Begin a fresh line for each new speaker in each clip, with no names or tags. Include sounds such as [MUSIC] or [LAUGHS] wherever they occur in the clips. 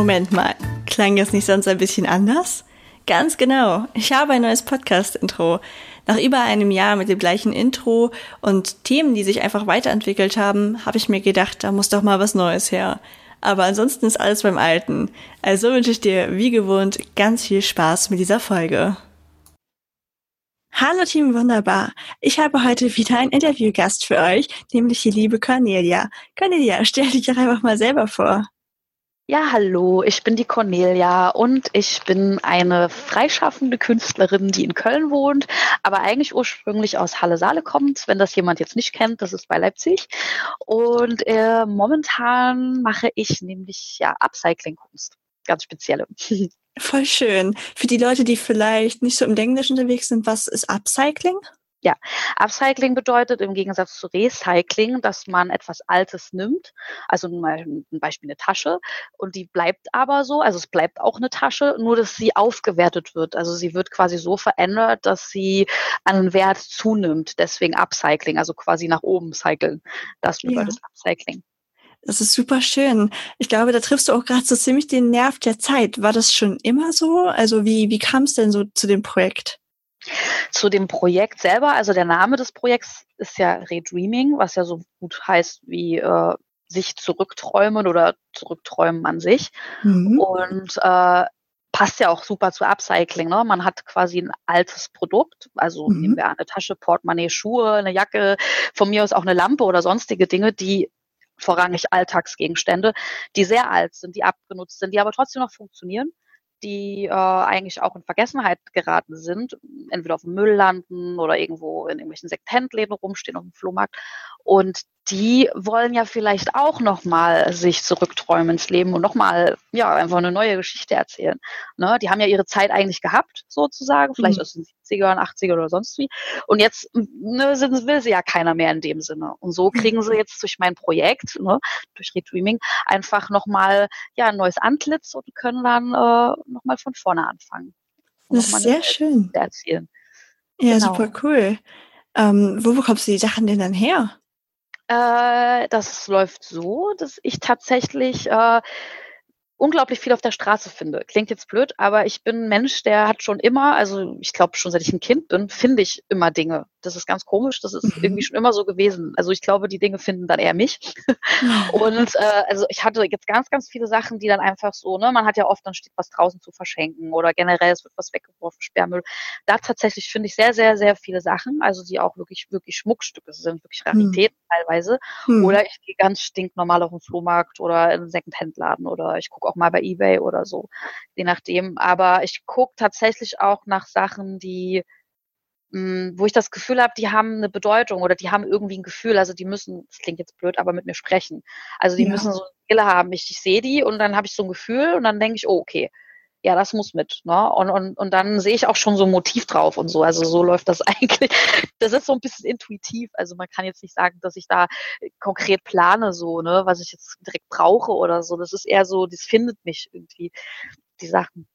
Moment mal, klang das nicht sonst ein bisschen anders? Ganz genau. Ich habe ein neues Podcast-Intro. Nach über einem Jahr mit dem gleichen Intro und Themen, die sich einfach weiterentwickelt haben, habe ich mir gedacht, da muss doch mal was Neues her. Aber ansonsten ist alles beim Alten. Also wünsche ich dir, wie gewohnt, ganz viel Spaß mit dieser Folge. Hallo Team Wunderbar. Ich habe heute wieder einen Interviewgast für euch, nämlich die liebe Cornelia. Cornelia, stell dich doch einfach mal selber vor.
Ja, hallo, ich bin die Cornelia und ich bin eine freischaffende Künstlerin, die in Köln wohnt, aber eigentlich ursprünglich aus Halle-Saale kommt. Wenn das jemand jetzt nicht kennt, das ist bei Leipzig. Und äh, momentan mache ich nämlich ja Upcycling-Kunst, ganz spezielle. [LAUGHS]
Voll schön. Für die Leute, die vielleicht nicht so im Englisch unterwegs sind, was ist Upcycling?
Ja, Upcycling bedeutet im Gegensatz zu Recycling, dass man etwas Altes nimmt, also ein Beispiel eine Tasche, und die bleibt aber so, also es bleibt auch eine Tasche, nur dass sie aufgewertet wird. Also sie wird quasi so verändert, dass sie an Wert zunimmt. Deswegen Upcycling, also quasi nach oben cyclen. Das bedeutet ja. Upcycling.
Das ist super schön. Ich glaube, da triffst du auch gerade so ziemlich den Nerv der Zeit. War das schon immer so? Also wie, wie kam es denn so zu dem Projekt?
Zu dem Projekt selber, also der Name des Projekts ist ja Redreaming, was ja so gut heißt wie äh, sich zurückträumen oder zurückträumen an sich. Mhm. Und äh, passt ja auch super zu Upcycling. Ne? Man hat quasi ein altes Produkt, also mhm. nehmen wir eine Tasche, Portemonnaie, Schuhe, eine Jacke, von mir aus auch eine Lampe oder sonstige Dinge, die vorrangig Alltagsgegenstände, die sehr alt sind, die abgenutzt sind, die aber trotzdem noch funktionieren die äh, eigentlich auch in Vergessenheit geraten sind, entweder auf dem Müll landen oder irgendwo in irgendwelchen Sekthändläden rumstehen auf dem Flohmarkt. Und die wollen ja vielleicht auch nochmal sich zurückträumen ins Leben und nochmal, ja, einfach eine neue Geschichte erzählen. Ne? Die haben ja ihre Zeit eigentlich gehabt, sozusagen, vielleicht mhm. aus den 70ern, 80ern oder sonst wie. Und jetzt ne, sind, will sie ja keiner mehr in dem Sinne. Und so kriegen sie jetzt durch mein Projekt, ne, durch Redreaming, einfach nochmal ja, ein neues Antlitz und können dann äh, nochmal von vorne anfangen.
Das ist sehr schön.
Erzählen.
Ja, genau. super cool. Ähm, wo bekommst du die Sachen denn dann her?
Äh, das läuft so, dass ich tatsächlich äh, unglaublich viel auf der Straße finde. Klingt jetzt blöd, aber ich bin ein Mensch, der hat schon immer, also ich glaube schon seit ich ein Kind bin, finde ich immer Dinge. Das ist ganz komisch, das ist mhm. irgendwie schon immer so gewesen. Also ich glaube, die Dinge finden dann eher mich. Und äh, also ich hatte jetzt ganz, ganz viele Sachen, die dann einfach so, ne, man hat ja oft dann steht was draußen zu verschenken oder generell es wird was weggeworfen, Sperrmüll. Da tatsächlich finde ich sehr, sehr, sehr viele Sachen, also die auch wirklich, wirklich Schmuckstücke sind, wirklich mhm. Raritäten mhm. teilweise. Mhm. Oder ich gehe ganz stinknormal auf den Flohmarkt oder in einen Secondhand-Laden oder ich gucke auch mal bei eBay oder so, je nachdem. Aber ich gucke tatsächlich auch nach Sachen, die mh, hm, wo ich das Gefühl habe, die haben eine Bedeutung oder die haben irgendwie ein Gefühl, also die müssen, das klingt jetzt blöd, aber mit mir sprechen. Also die ja. müssen so eine Skille haben. Ich, ich sehe die und dann habe ich so ein Gefühl und dann denke ich, oh, okay, ja, das muss mit. Ne? Und, und, und dann sehe ich auch schon so ein Motiv drauf und so. Also so läuft das [LAUGHS] eigentlich. Das ist so ein bisschen intuitiv. Also man kann jetzt nicht sagen, dass ich da konkret plane, so, ne, was ich jetzt direkt brauche oder so. Das ist eher so, das findet mich irgendwie, die Sachen.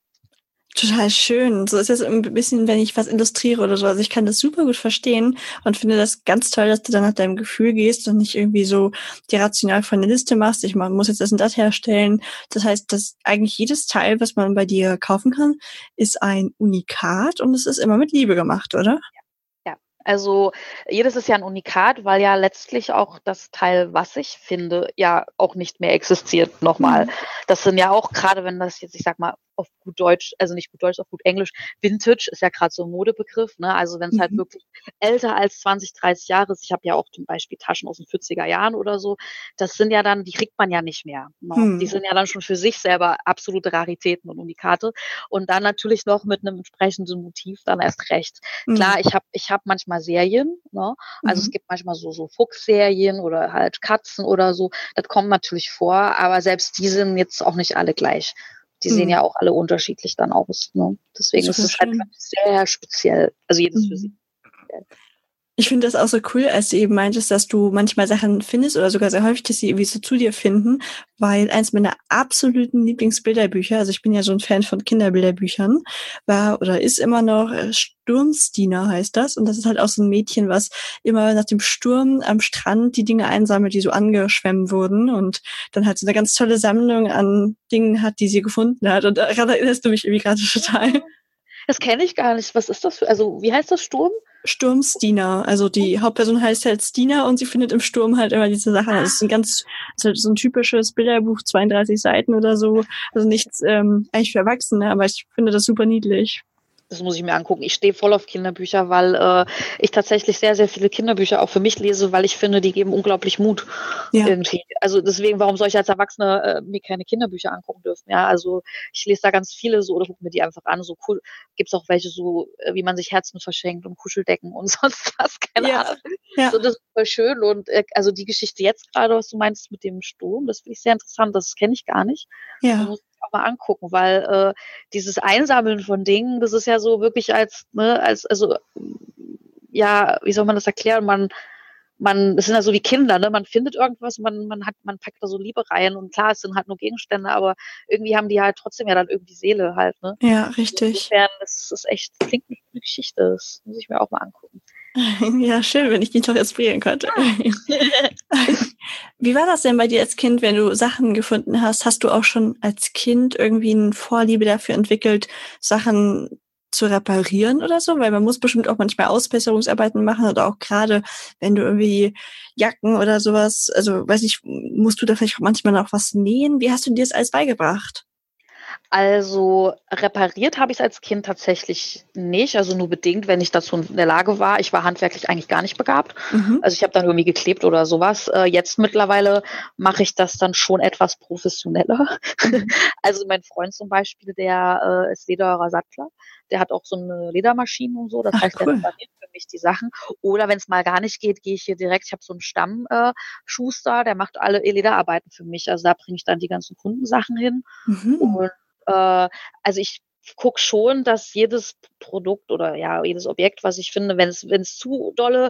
Total schön. So ist es ein bisschen, wenn ich was illustriere oder so. Also ich kann das super gut verstehen und finde das ganz toll, dass du dann nach deinem Gefühl gehst und nicht irgendwie so die rational von der Liste machst. Ich muss jetzt das und das herstellen. Das heißt, dass eigentlich jedes Teil, was man bei dir kaufen kann, ist ein Unikat und es ist immer mit Liebe gemacht, oder?
Also jedes ist ja ein Unikat, weil ja letztlich auch das Teil, was ich finde, ja auch nicht mehr existiert nochmal. Mhm. Das sind ja auch gerade, wenn das jetzt, ich sag mal, auf gut Deutsch, also nicht gut Deutsch, auf gut Englisch, Vintage ist ja gerade so ein Modebegriff, ne? Also wenn es halt mhm. halt wirklich älter als 20, 30 Jahre ist, ich habe ja auch zum Beispiel Taschen aus den 40er Jahren oder so, das sind ja dann, die kriegt man ja nicht mehr. Ne? Mhm. Die sind ja dann schon für sich selber absolute Raritäten und Unikate. Und dann natürlich noch mit einem entsprechenden Motiv dann erst recht. Mhm. Klar, ich habe ich hab manchmal Serien, ne? Also es mhm. gibt manchmal so, so Fuchsserien oder halt Katzen oder so. Das kommt natürlich vor, aber selbst die sind jetzt auch nicht alle gleich die sehen hm. ja auch alle unterschiedlich dann aus. Ne? Deswegen ist es halt sehr speziell. Also jedes für hm. sie.
Ich finde das auch so cool, als du eben meintest, dass du manchmal Sachen findest oder sogar sehr häufig, dass sie irgendwie so zu dir finden, weil eins meiner absoluten Lieblingsbilderbücher, also ich bin ja so ein Fan von Kinderbilderbüchern, war oder ist immer noch äh, Sturmstina heißt das. Und das ist halt auch so ein Mädchen, was immer nach dem Sturm am Strand die Dinge einsammelt, die so angeschwemmt wurden und dann halt so eine ganz tolle Sammlung an Dingen hat, die sie gefunden hat. Und daran erinnerst du mich irgendwie gerade total.
Das kenne ich gar nicht. Was ist das für, also wie heißt das Sturm?
Sturm Stina. Also die Hauptperson heißt halt Stina und sie findet im Sturm halt immer diese Sachen. Also es ist ein ganz, ist halt so ein typisches Bilderbuch, 32 Seiten oder so. Also nichts ähm, eigentlich für Erwachsene, aber ich finde das super niedlich
das muss ich mir angucken. Ich stehe voll auf Kinderbücher, weil äh, ich tatsächlich sehr, sehr viele Kinderbücher auch für mich lese, weil ich finde, die geben unglaublich Mut ja. irgendwie. Also deswegen, warum soll ich als Erwachsene äh, mir keine Kinderbücher angucken dürfen? Ja, also ich lese da ganz viele so oder gucke mir die einfach an. So cool. Gibt es auch welche so, äh, wie man sich Herzen verschenkt und Kuscheldecken und [LAUGHS] sonst was, keine ja. Ahnung. Ja. So, das ist voll schön. Und äh, also die Geschichte jetzt gerade, was du meinst mit dem Sturm, das finde ich sehr interessant. Das kenne ich gar nicht. Ja auch mal angucken, weil äh, dieses Einsammeln von Dingen, das ist ja so wirklich als, ne, als, also ja, wie soll man das erklären? Man, man, es sind ja so wie Kinder, ne? Man findet irgendwas, man, man hat, man packt da so Liebe rein und klar, es sind halt nur Gegenstände, aber irgendwie haben die halt trotzdem ja dann irgendwie Seele halt, ne?
Ja, richtig.
Insofern, das ist echt, das klingt wie eine Geschichte, das muss ich mir auch mal angucken. [LAUGHS]
Ja, schön, wenn ich dich noch inspirieren konnte. [LAUGHS] Wie war das denn bei dir als Kind, wenn du Sachen gefunden hast? Hast du auch schon als Kind irgendwie eine Vorliebe dafür entwickelt, Sachen zu reparieren oder so? Weil man muss bestimmt auch manchmal Ausbesserungsarbeiten machen oder auch gerade, wenn du irgendwie Jacken oder sowas, also weiß ich, musst du da vielleicht auch manchmal noch was nähen? Wie hast du dir das alles beigebracht?
Also repariert habe ich es als Kind tatsächlich nicht, also nur bedingt, wenn ich dazu in der Lage war. Ich war handwerklich eigentlich gar nicht begabt. Mhm. Also ich habe dann irgendwie geklebt oder sowas. Äh, jetzt mittlerweile mache ich das dann schon etwas professioneller. Mhm. [LAUGHS] also mein Freund zum Beispiel, der äh, ist Lederer Sattler. Der hat auch so eine Ledermaschine und so. Das Ach, heißt, cool. der repariert für mich die Sachen. Oder wenn es mal gar nicht geht, gehe ich hier direkt. Ich habe so einen Stammschuster, äh, der macht alle Lederarbeiten für mich. Also da bringe ich dann die ganzen Kundensachen hin. Mhm. Und äh, also ich gucke schon, dass jedes Produkt oder ja, jedes Objekt, was ich finde, wenn es, es zu dolle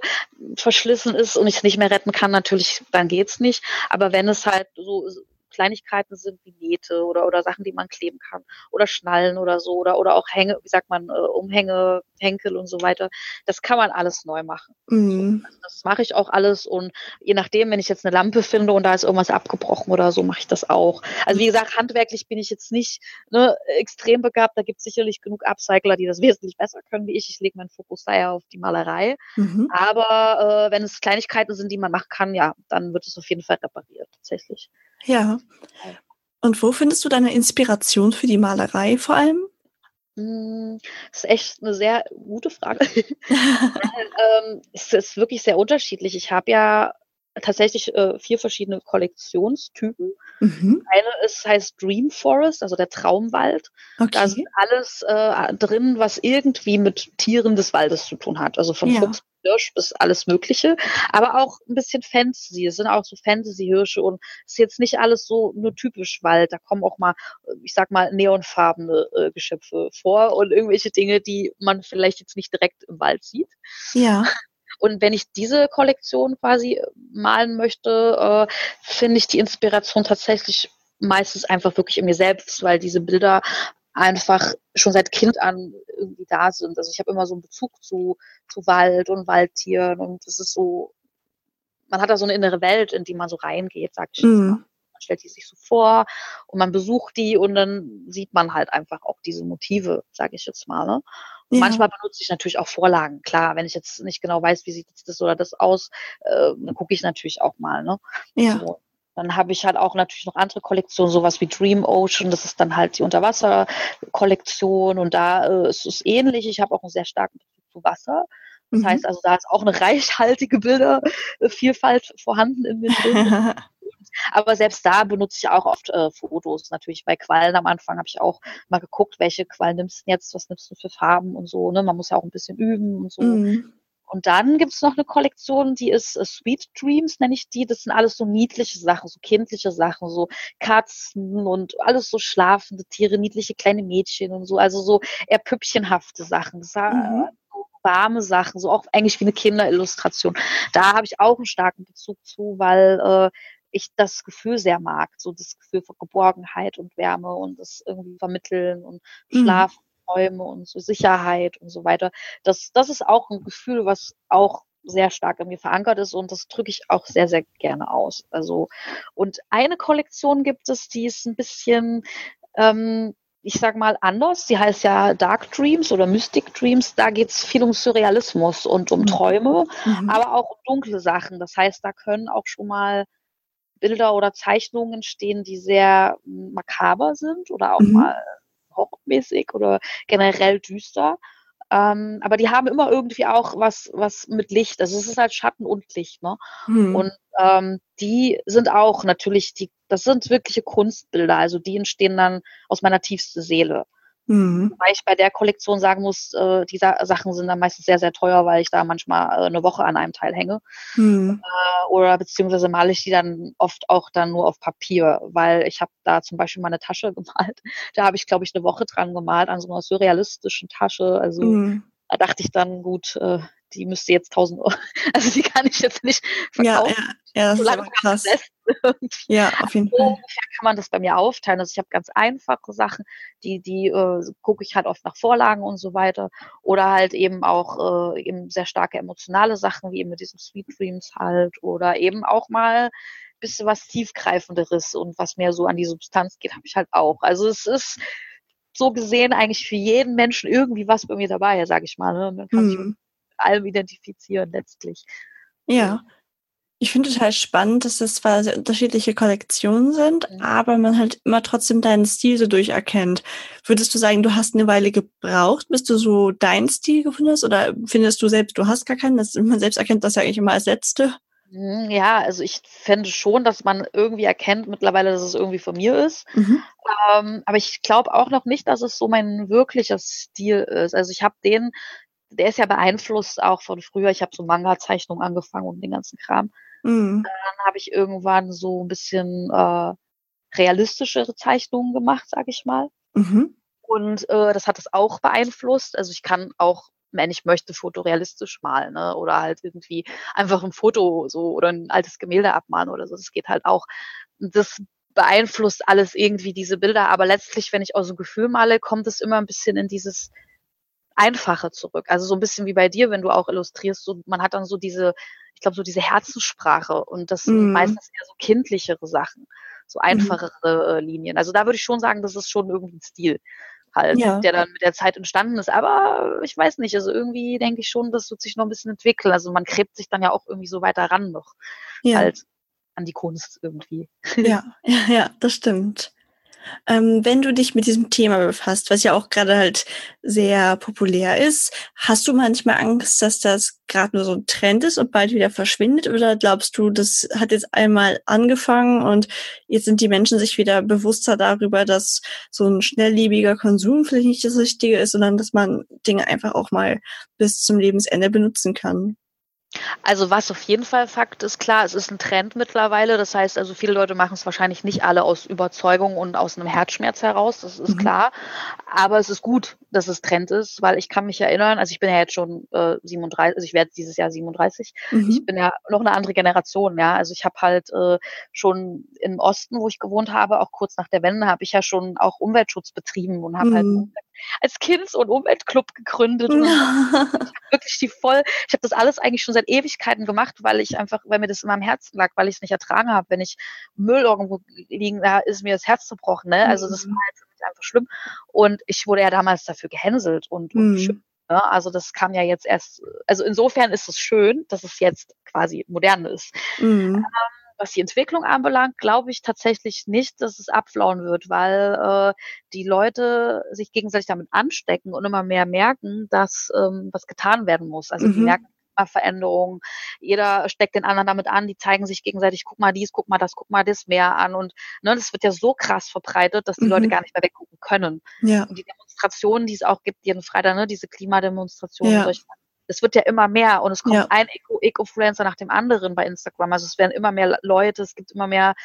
verschlissen ist und ich es nicht mehr retten kann, natürlich, dann geht's nicht. Aber wenn es halt so Kleinigkeiten sind wie Nähte oder, oder Sachen, die man kleben kann oder Schnallen oder so oder, oder auch Hänge, wie sagt man, äh, Umhänge, Henkel und so weiter. Das kann man alles neu machen. Mhm. Also das mache ich auch alles und je nachdem, wenn ich jetzt eine Lampe finde und da ist irgendwas abgebrochen oder so, mache ich das auch. Also wie gesagt, handwerklich bin ich jetzt nicht ne, extrem begabt. Da gibt es sicherlich genug Upcycler, die das [LAUGHS] wesentlich besser können wie ich. Ich lege meinen Fokus daher auf die Malerei. Mhm. Aber äh, wenn es Kleinigkeiten sind, die man machen kann, ja, dann wird es auf jeden Fall repariert, tatsächlich.
Ja. Und wo findest du deine Inspiration für die Malerei vor allem?
Hm, das ist echt eine sehr gute Frage. [LAUGHS] ähm, es ist wirklich sehr unterschiedlich. Ich habe ja tatsächlich äh, vier verschiedene Kollektionstypen. Mhm. Eine ist heißt Dream Forest, also der Traumwald. Okay. Da ist alles äh, drin, was irgendwie mit Tieren des Waldes zu tun hat. Also von ja. Fuchs Hirsch bis alles Mögliche, aber auch ein bisschen Fantasy. Es sind auch so Fantasy-Hirsche und es ist jetzt nicht alles so nur typisch Wald. Da kommen auch mal, ich sag mal, neonfarbene äh, Geschöpfe vor und irgendwelche Dinge, die man vielleicht jetzt nicht direkt im Wald sieht.
Ja.
Und wenn ich diese Kollektion quasi malen möchte, äh, finde ich die Inspiration tatsächlich meistens einfach wirklich in mir selbst, weil diese Bilder einfach schon seit Kind an irgendwie da sind. Also ich habe immer so einen Bezug zu, zu Wald und Waldtieren und es ist so, man hat da so eine innere Welt, in die man so reingeht, sag ich jetzt
Mhm.
mal. Man stellt die sich so vor und man besucht die und dann sieht man halt einfach auch diese Motive, sage ich jetzt mal. Ne?
Ja.
manchmal benutze ich natürlich auch Vorlagen. Klar, wenn ich jetzt nicht genau weiß, wie sieht jetzt das oder das aus, äh, gucke ich natürlich auch mal. Ne?
Ja.
So. Dann habe ich halt auch natürlich noch andere Kollektionen, sowas wie Dream Ocean, das ist dann halt die Unterwasser-Kollektion und da äh, ist es ähnlich. Ich habe auch einen sehr starken Bezug zu Wasser. Das
Mhm.
heißt also, da ist auch eine [LAUGHS] reichhaltige Bildervielfalt vorhanden in mir drin. [LAUGHS] Aber selbst da benutze ich auch oft äh, Fotos. Natürlich bei Quallen am Anfang habe ich auch mal geguckt, welche Quallen nimmst du jetzt, was nimmst du für Farben und so. Ne? Man muss ja auch ein bisschen üben und so.
Mhm.
Und dann gibt's noch eine Kollektion, die ist äh, Sweet Dreams, nenne ich die. Das sind alles so niedliche Sachen, so kindliche Sachen, so Katzen und alles so schlafende Tiere, niedliche kleine Mädchen und so. Also so eher püppchenhafte Sachen.
Mhm.
so warme Sachen, so auch eigentlich wie eine Kinderillustration. Da habe ich auch einen starken Bezug zu, weil äh, ich das Gefühl sehr mag, so das Gefühl von Geborgenheit und Wärme und das irgendwie vermitteln und
Mhm.
Schlafräume und so Sicherheit und so weiter. Das, das ist auch ein Gefühl, was auch sehr stark in mir verankert ist und das drücke ich auch sehr, sehr gerne aus. Also, und eine Kollektion gibt es, die ist ein bisschen, ähm, ich sag mal, anders. Die heißt ja Dark Dreams oder Mystic Dreams. Da geht es viel um Surrealismus und um
Mhm.
Träume
Mhm.
aber auch um dunkle Sachen. Das heißt, da können auch schon mal Bilder oder Zeichnungen entstehen, die sehr mm, makaber sind oder auch
Mhm.
mal horrormäßig oder generell düster. Ähm, aber die haben immer irgendwie auch was, was mit Licht. Also es ist halt Schatten und Licht, ne?
Mhm.
Und ähm, die sind auch natürlich, die, das sind wirkliche Kunstbilder. Also die entstehen dann aus meiner tiefsten Seele.
Mhm.
Wobei ich bei der Kollektion sagen muss, äh, die Sa Sachen sind dann meistens sehr, sehr teuer, weil ich da manchmal äh, eine Woche an einem Teil hänge.
Mhm.
Äh, oder beziehungsweise male ich die dann oft auch dann nur auf Papier, weil ich habe da zum Beispiel mal eine Tasche [LAUGHS] gemalt. Da habe ich, glaube ich, eine Woche dran gemalt an so einer surrealistischen Tasche. Also
Mhm.
Da dachte ich dann, gut, äh, die müsste jetzt 1000 Euro, [LAUGHS] also die kann ich jetzt nicht
Ja,
verkaufen.
ja, ja, das ist
solange man
krass.
das. [LAUGHS]
Ja, auf jeden
So
Fall.
ungefähr kann man das bei mir aufteilen. Also ich habe ganz einfache Sachen, die, die äh, gucke ich halt oft nach Vorlagen und so weiter. Oder halt eben auch äh, eben sehr starke emotionale Sachen, wie eben mit diesen Sweet Dreams halt. Oder eben auch mal bisschen was tiefgreifenderes und was mehr so an die Substanz geht, habe ich halt auch. Also es ist so gesehen eigentlich für jeden Menschen irgendwie was bei mir dabei, sage ich mal. Ne? Man kann sich mit
Mhm.
allem identifizieren letztlich.
Ja. Ich finde total spannend, dass das zwar sehr unterschiedliche Kollektionen sind,
Mhm.
aber man halt immer trotzdem deinen Stil so durcherkennt. Würdest du sagen, du hast eine Weile gebraucht, bis du so deinen Stil gefunden hast? Oder findest du selbst, du hast gar keinen? Das, man selbst erkennt das ja eigentlich immer als Letzte.
Mhm, Ja, also ich fände schon, dass man irgendwie erkennt mittlerweile, dass es irgendwie von mir ist.
Mhm.
Ähm, aber ich glaube auch noch nicht, dass es so mein wirklicher Stil ist. Also ich habe den, der ist ja beeinflusst auch von früher. Ich habe so Manga-Zeichnungen angefangen und den ganzen Kram.
Mhm.
Dann habe ich irgendwann so ein bisschen äh, realistischere Zeichnungen gemacht, sage ich mal.
Mhm.
Und äh, das hat es auch beeinflusst. Also ich kann auch, wenn ich möchte, fotorealistisch malen, ne? Oder halt irgendwie einfach ein Foto so oder ein altes Gemälde abmalen oder so. Das geht halt auch. Das beeinflusst alles irgendwie diese Bilder. Aber letztlich, wenn ich aus dem Gefühl male, kommt es immer ein bisschen in dieses Einfache zurück. Also so ein bisschen wie bei dir, wenn du auch illustrierst, so, man hat dann so diese, ich glaube, so diese Herzenssprache und das sind
Mhm.
meistens eher so kindlichere Sachen, so einfachere äh, Linien. Also da würde ich schon sagen, das ist schon irgendwie ein Stil halt,
Ja.
der dann mit der Zeit entstanden ist. Aber ich weiß nicht, also irgendwie denke ich schon, das wird sich noch ein bisschen entwickeln. Also man gräbt sich dann ja auch irgendwie so weiter ran noch
Ja.
halt an die Kunst irgendwie.
Ja, [LAUGHS] ja, ja, das stimmt. Ähm, wenn du dich mit diesem Thema befasst, was ja auch gerade halt sehr populär ist, hast du manchmal Angst, dass das gerade nur so ein Trend ist und bald wieder verschwindet? Oder glaubst du, das hat jetzt einmal angefangen und jetzt sind die Menschen sich wieder bewusster darüber, dass so ein schnelllebiger Konsum vielleicht nicht das Richtige ist, sondern dass man Dinge einfach auch mal bis zum Lebensende benutzen kann?
Also was auf jeden Fall Fakt ist, klar, es ist ein Trend mittlerweile. Das heißt, also viele Leute machen es wahrscheinlich nicht alle aus Überzeugung und aus einem Herzschmerz heraus, das ist mhm. klar. Aber es ist gut, dass es Trend ist, weil ich kann mich erinnern, also ich bin ja jetzt schon äh, 37, also ich werde dieses Jahr 37. Mhm. Ich bin ja noch eine andere Generation, ja. Also ich habe halt äh, schon im Osten, wo ich gewohnt habe, auch kurz nach der Wende, habe ich ja schon auch Umweltschutz betrieben und habe halt mhm. halt als Kinds- und Umweltclub gegründet. Und wirklich die voll, ich habe das alles eigentlich schon seit Ewigkeiten gemacht, weil ich einfach, weil mir das immer am Herzen lag, weil ich es nicht ertragen habe. Wenn ich Müll irgendwo liegen, da ist mir das Herz zerbrochen. Ne? Also das mhm. war halt für mich einfach schlimm. Und ich wurde ja damals dafür gehänselt und, und mhm. Ne? Also das kam ja jetzt erst, also insofern ist es schön, dass es jetzt quasi modern ist. Mhm. Ähm, was die Entwicklung anbelangt, glaube ich tatsächlich nicht, dass es abflauen wird, weil äh, die Leute sich gegenseitig damit anstecken und immer mehr merken, dass ähm, was getan werden muss. Also mhm. die merken Veränderungen. Jeder steckt den anderen damit an, die zeigen sich gegenseitig, guck mal dies, guck mal das, guck mal das mehr an. Und ne, das wird ja so krass verbreitet, dass die mhm. Leute gar nicht mehr weggucken können. Ja. Und die Demonstrationen, die es auch gibt, jeden Freitag, ne, diese Klimademonstrationen, ja. solche es wird ja immer mehr und es kommt ja. ein Eco-Influencer nach dem anderen bei Instagram. Also es werden immer mehr Leute, es gibt immer mehr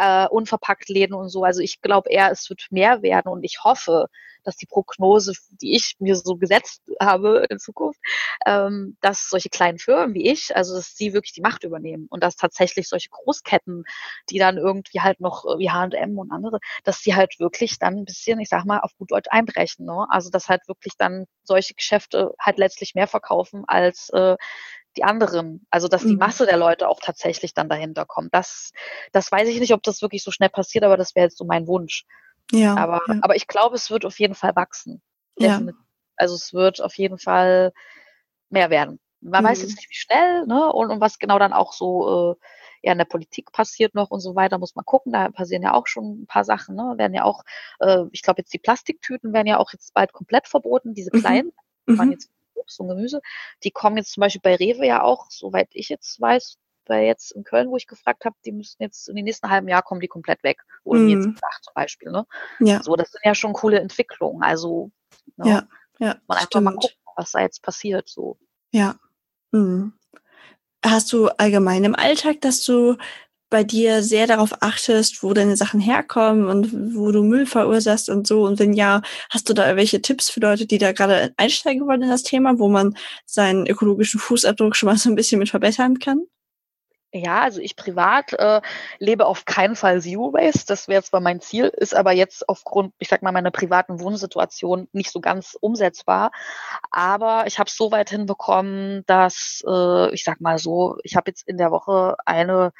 äh, unverpackt Läden und so. Also ich glaube eher, es wird mehr werden und ich hoffe, dass die Prognose, die ich mir so gesetzt habe in Zukunft, ähm, dass solche kleinen Firmen wie ich, also dass sie wirklich die Macht übernehmen und dass tatsächlich solche Großketten, die dann irgendwie halt noch äh, wie H&M und andere, dass die halt wirklich dann ein bisschen, ich sag mal, auf gut Deutsch einbrechen. Ne? Also dass halt wirklich dann solche Geschäfte halt letztlich mehr verkaufen als äh, die anderen. Also dass die mhm. Masse der Leute auch tatsächlich dann dahinter kommt. Das, das weiß ich nicht, ob das wirklich so schnell passiert, aber das wäre jetzt so mein Wunsch. Ja, aber, ja. aber ich glaube, es wird auf jeden Fall wachsen. Ja. Also es wird auf jeden Fall mehr werden. Man mhm. weiß jetzt nicht, wie schnell, ne? Und, und was genau dann auch so äh, ja in der Politik passiert noch und so weiter, muss man gucken. Da passieren ja auch schon ein paar Sachen, ne? Werden ja auch, äh, ich glaube jetzt die Plastiktüten werden ja auch jetzt bald komplett verboten, diese mhm. kleinen, mhm. waren jetzt Obst und Gemüse. Die kommen jetzt zum Beispiel bei Rewe ja auch, soweit ich jetzt weiß, bei jetzt in Köln, wo ich gefragt habe, die müssten jetzt in den nächsten halben Jahr kommen die komplett weg. Oder mm. jetzt gesagt zum Beispiel. Ne? Ja. So, das sind ja schon coole Entwicklungen. Also ne? ja, ja, man einfach stimmt. mal gucken, was da jetzt passiert. So.
Ja. Mhm. Hast du allgemein im Alltag, dass du bei dir sehr darauf achtest, wo deine Sachen herkommen und wo du Müll verursachst und so? Und wenn ja, hast du da irgendwelche Tipps für Leute, die da gerade einsteigen wollen in das Thema, wo man seinen ökologischen Fußabdruck schon mal so ein bisschen mit verbessern kann?
Ja, also ich privat äh, lebe auf keinen Fall Zero Waste. Das wäre zwar mein Ziel, ist aber jetzt aufgrund, ich sag mal, meiner privaten Wohnsituation nicht so ganz umsetzbar. Aber ich habe es so weit hinbekommen, dass äh, ich sag mal so, ich habe jetzt in der Woche eine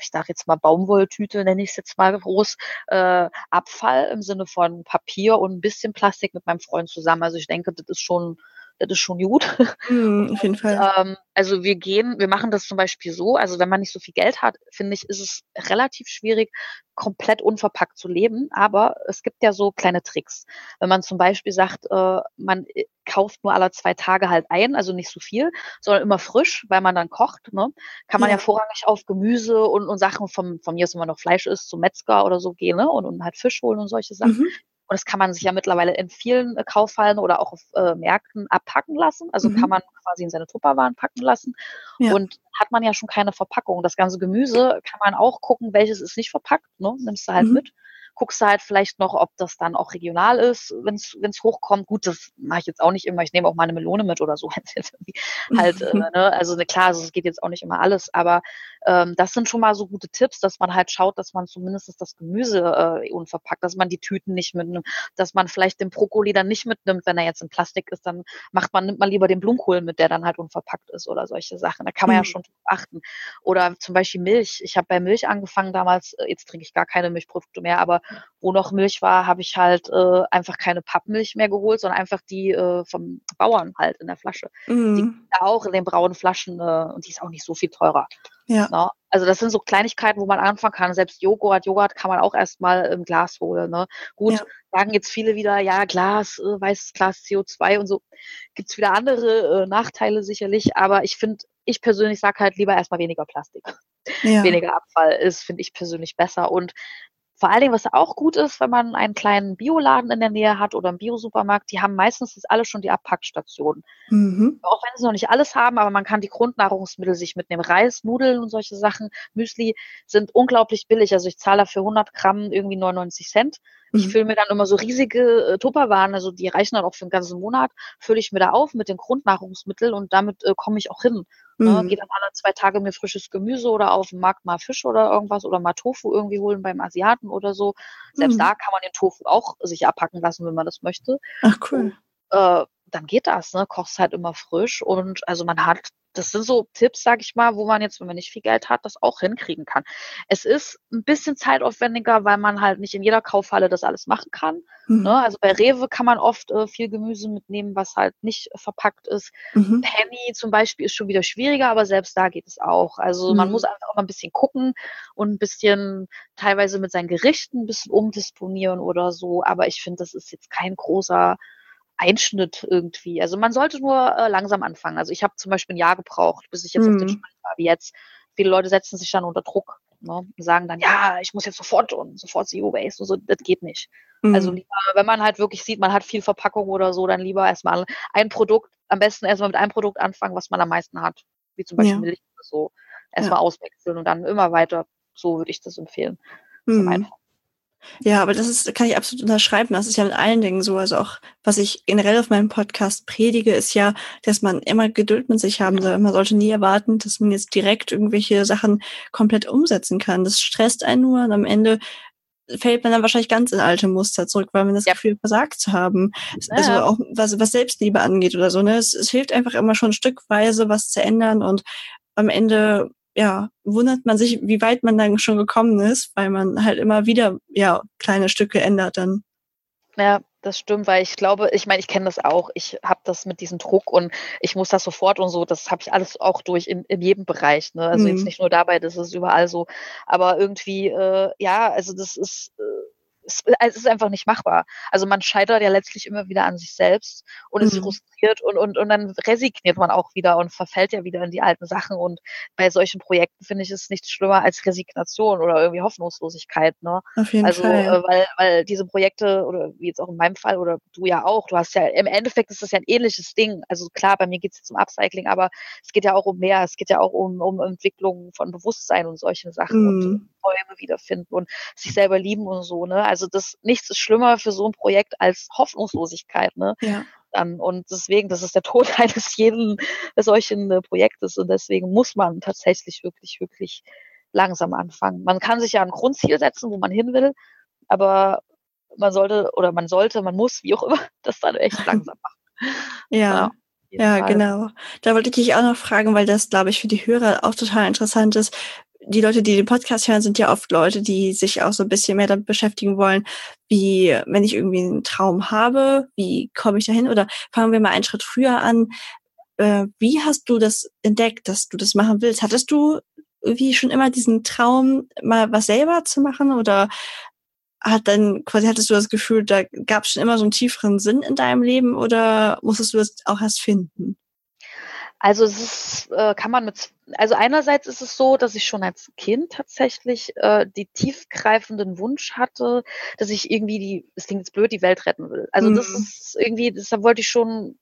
ich sage jetzt mal Baumwolltüte, nenne ich es jetzt mal groß, äh, Abfall im Sinne von Papier und ein bisschen Plastik mit meinem Freund zusammen. Also ich denke, das ist schon das ist schon gut. [LAUGHS]
Mm, auf jeden Fall.
Ähm, also wir gehen, wir machen das zum Beispiel so, also wenn man nicht so viel Geld hat, finde ich, ist es relativ schwierig, komplett unverpackt zu leben. Aber es gibt ja so kleine Tricks. Wenn man zum Beispiel sagt, äh, man äh, kauft nur alle zwei Tage halt ein, also nicht so viel, sondern immer frisch, weil man dann kocht, ne? kann man ja, ja vorrangig auf Gemüse und, und Sachen vom, von mir, wenn man noch Fleisch isst, zum Metzger oder so gehen ne? und, und halt Fisch holen und solche Sachen. Mhm. Und das kann man sich ja mittlerweile in vielen äh, Kaufhallen oder auch auf äh, Märkten abpacken lassen. Also mhm. kann man quasi in seine Tupperwaren packen lassen. Ja. Und hat man ja schon keine Verpackung. Das ganze Gemüse kann man auch gucken, welches ist nicht verpackt. Ne? Nimmst du halt mhm. mit guckst du halt vielleicht noch, ob das dann auch regional ist, wenn es hochkommt. Gut, das mache ich jetzt auch nicht immer. Ich nehme auch mal eine Melone mit oder so. [LAUGHS] halt, äh, [LAUGHS] ne? Also ne, klar, also es geht jetzt auch nicht immer alles, aber ähm, das sind schon mal so gute Tipps, dass man halt schaut, dass man zumindest das Gemüse äh, unverpackt, dass man die Tüten nicht mitnimmt, dass man vielleicht den Brokkoli dann nicht mitnimmt, wenn er jetzt in Plastik ist, dann macht man, nimmt man lieber den Blumenkohl mit, der dann halt unverpackt ist oder solche Sachen. Da kann man mhm. ja schon achten. Oder zum Beispiel Milch. Ich habe bei Milch angefangen damals, äh, jetzt trinke ich gar keine Milchprodukte mehr, aber wo noch Milch war, habe ich halt äh, einfach keine Pappmilch mehr geholt, sondern einfach die äh, vom Bauern halt in der Flasche. Mhm. Die auch in den braunen Flaschen äh, und die ist auch nicht so viel teurer. Ja. Ne? Also das sind so Kleinigkeiten, wo man anfangen kann. Selbst Joghurt, Joghurt kann man auch erstmal im Glas holen. Ne? Gut, ja. sagen jetzt viele wieder, ja, Glas, äh, weißes Glas, CO2 und so. Gibt's wieder andere äh, Nachteile sicherlich, aber ich finde, ich persönlich sage halt lieber erstmal weniger Plastik. Ja. Weniger Abfall ist, finde ich persönlich besser. Und Vor allen Dingen, was auch gut ist, wenn man einen kleinen Bioladen in der Nähe hat oder einen Biosupermarkt, die haben meistens jetzt alle schon die Abpackstationen. Mhm. Auch wenn sie noch nicht alles haben, aber man kann die Grundnahrungsmittel sich mitnehmen. Reis, Nudeln und solche Sachen, Müsli sind unglaublich billig. Also ich zahle dafür 100 Gramm irgendwie 99 Cent. Ich mhm. fülle mir dann immer so riesige äh, Tupperwaren, also die reichen dann auch für einen ganzen Monat, fülle ich mir da auf mit den Grundnahrungsmitteln und damit äh, komme ich auch hin. Ne? Mhm. Gehe dann alle zwei Tage mir frisches Gemüse oder auf dem Markt mal Fisch oder irgendwas oder mal Tofu irgendwie holen beim Asiaten oder so. Selbst mhm. da kann man den Tofu auch sich abpacken lassen, wenn man das möchte.
Ach cool.
Und, äh, dann geht das, ne? Kochst halt immer frisch und also man hat das sind so Tipps, sag ich mal, wo man jetzt, wenn man nicht viel Geld hat, das auch hinkriegen kann. Es ist ein bisschen zeitaufwendiger, weil man halt nicht in jeder Kaufhalle das alles machen kann. Mhm. Ne? Also bei Rewe kann man oft äh, viel Gemüse mitnehmen, was halt nicht verpackt ist. Mhm. Penny zum Beispiel ist schon wieder schwieriger, aber selbst da geht es auch. Also mhm. man muss einfach auch mal ein bisschen gucken und ein bisschen teilweise mit seinen Gerichten ein bisschen umdisponieren oder so. Aber ich finde, das ist jetzt kein großer Einschnitt irgendwie. Also man sollte nur äh, langsam anfangen. Also ich habe zum Beispiel ein Jahr gebraucht, bis ich jetzt mhm. auf den mhm. Stand war wie jetzt. Viele Leute setzen sich dann unter Druck ne, und sagen dann, ja, ich muss jetzt sofort und sofort Zero Waste und so. Das geht nicht. Also mhm. Also lieber, wenn man halt wirklich sieht, man hat viel Verpackung oder so, dann lieber erstmal ein Produkt, am besten erstmal mit einem Produkt anfangen, was man am meisten hat. Wie zum Beispiel ja. Milch oder so. Erstmal ja. auswechseln und dann immer weiter. So würde ich das empfehlen. Mhm.
Ja, aber das ist, kann ich absolut unterschreiben. Das ist ja mit allen Dingen so. Also auch, was ich generell auf meinem Podcast predige, ist ja, dass man immer Geduld mit sich haben soll. Man sollte nie erwarten, dass man jetzt direkt irgendwelche Sachen komplett umsetzen kann. Das stresst einen nur und am Ende fällt man dann wahrscheinlich ganz in alte Muster zurück, weil man das ja. Gefühl versagt zu haben. Ja. Also auch was, was Selbstliebe angeht oder so. Ne? Es, es hilft einfach immer schon stückweise was zu ändern und am Ende ja, wundert man sich, wie weit man dann schon gekommen ist, weil man halt immer wieder ja kleine Stücke ändert dann.
Ja, das stimmt, weil ich glaube, ich meine, ich kenne das auch. Ich habe das mit diesem Druck und ich muss das sofort und so. Das habe ich alles auch durch in, in jedem Bereich. Ne? Also mhm. jetzt nicht nur dabei, das ist überall so. Aber irgendwie, äh, ja, also das ist. Äh, es, es ist einfach nicht machbar. Also man scheitert ja letztlich immer wieder an sich selbst und ist mhm. frustriert und, und, und dann resigniert man auch wieder und verfällt ja wieder in die alten Sachen. Und bei solchen Projekten finde ich es nichts schlimmer als Resignation oder irgendwie Hoffnungslosigkeit. Ne?
Auf jeden
also,
Fall.
Äh, weil, weil diese Projekte, oder wie jetzt auch in meinem Fall, oder du ja auch, du hast ja, im Endeffekt ist das ja ein ähnliches Ding. Also klar, bei mir geht es jetzt um Upcycling, aber es geht ja auch um mehr. Es geht ja auch um, um Entwicklung von Bewusstsein und solchen Sachen mhm. und Träume wiederfinden und sich selber lieben und so. Ne? Also das nichts ist schlimmer für so ein Projekt als Hoffnungslosigkeit, ne?
Ja.
Dann, und deswegen, das ist der [LAUGHS] Tod eines jeden solchen äh, Projektes und deswegen muss man tatsächlich wirklich, wirklich langsam anfangen. Man kann sich ja ein Grundziel setzen, wo man hin will, aber man sollte oder man sollte, man muss, wie auch immer, [LAUGHS] das dann echt langsam machen. [LAUGHS]
Ja. ja. Ja, genau. Da wollte ich dich auch noch fragen, weil das, glaube ich, für die Hörer auch total interessant ist die Leute, die den Podcast hören, sind ja oft Leute, die sich auch so ein bisschen mehr damit beschäftigen wollen, wie, wenn ich irgendwie einen Traum habe, wie komme ich dahin? Oder fangen wir mal einen Schritt früher an. Äh, wie hast du das entdeckt, dass du das machen willst? Hattest du irgendwie schon immer diesen Traum, mal was selber zu machen? Oder hat dann quasi hattest du das Gefühl, da gab es schon immer so einen tieferen Sinn in deinem Leben oder musstest du das auch erst finden?
Also es ist, äh, kann man mit, also einerseits ist es so, dass ich schon als Kind tatsächlich äh, die tiefgreifenden Wunsch hatte, dass ich irgendwie die, es klingt jetzt blöd, die Welt retten will. Also mhm. das ist irgendwie, deshalb wollte ich schon,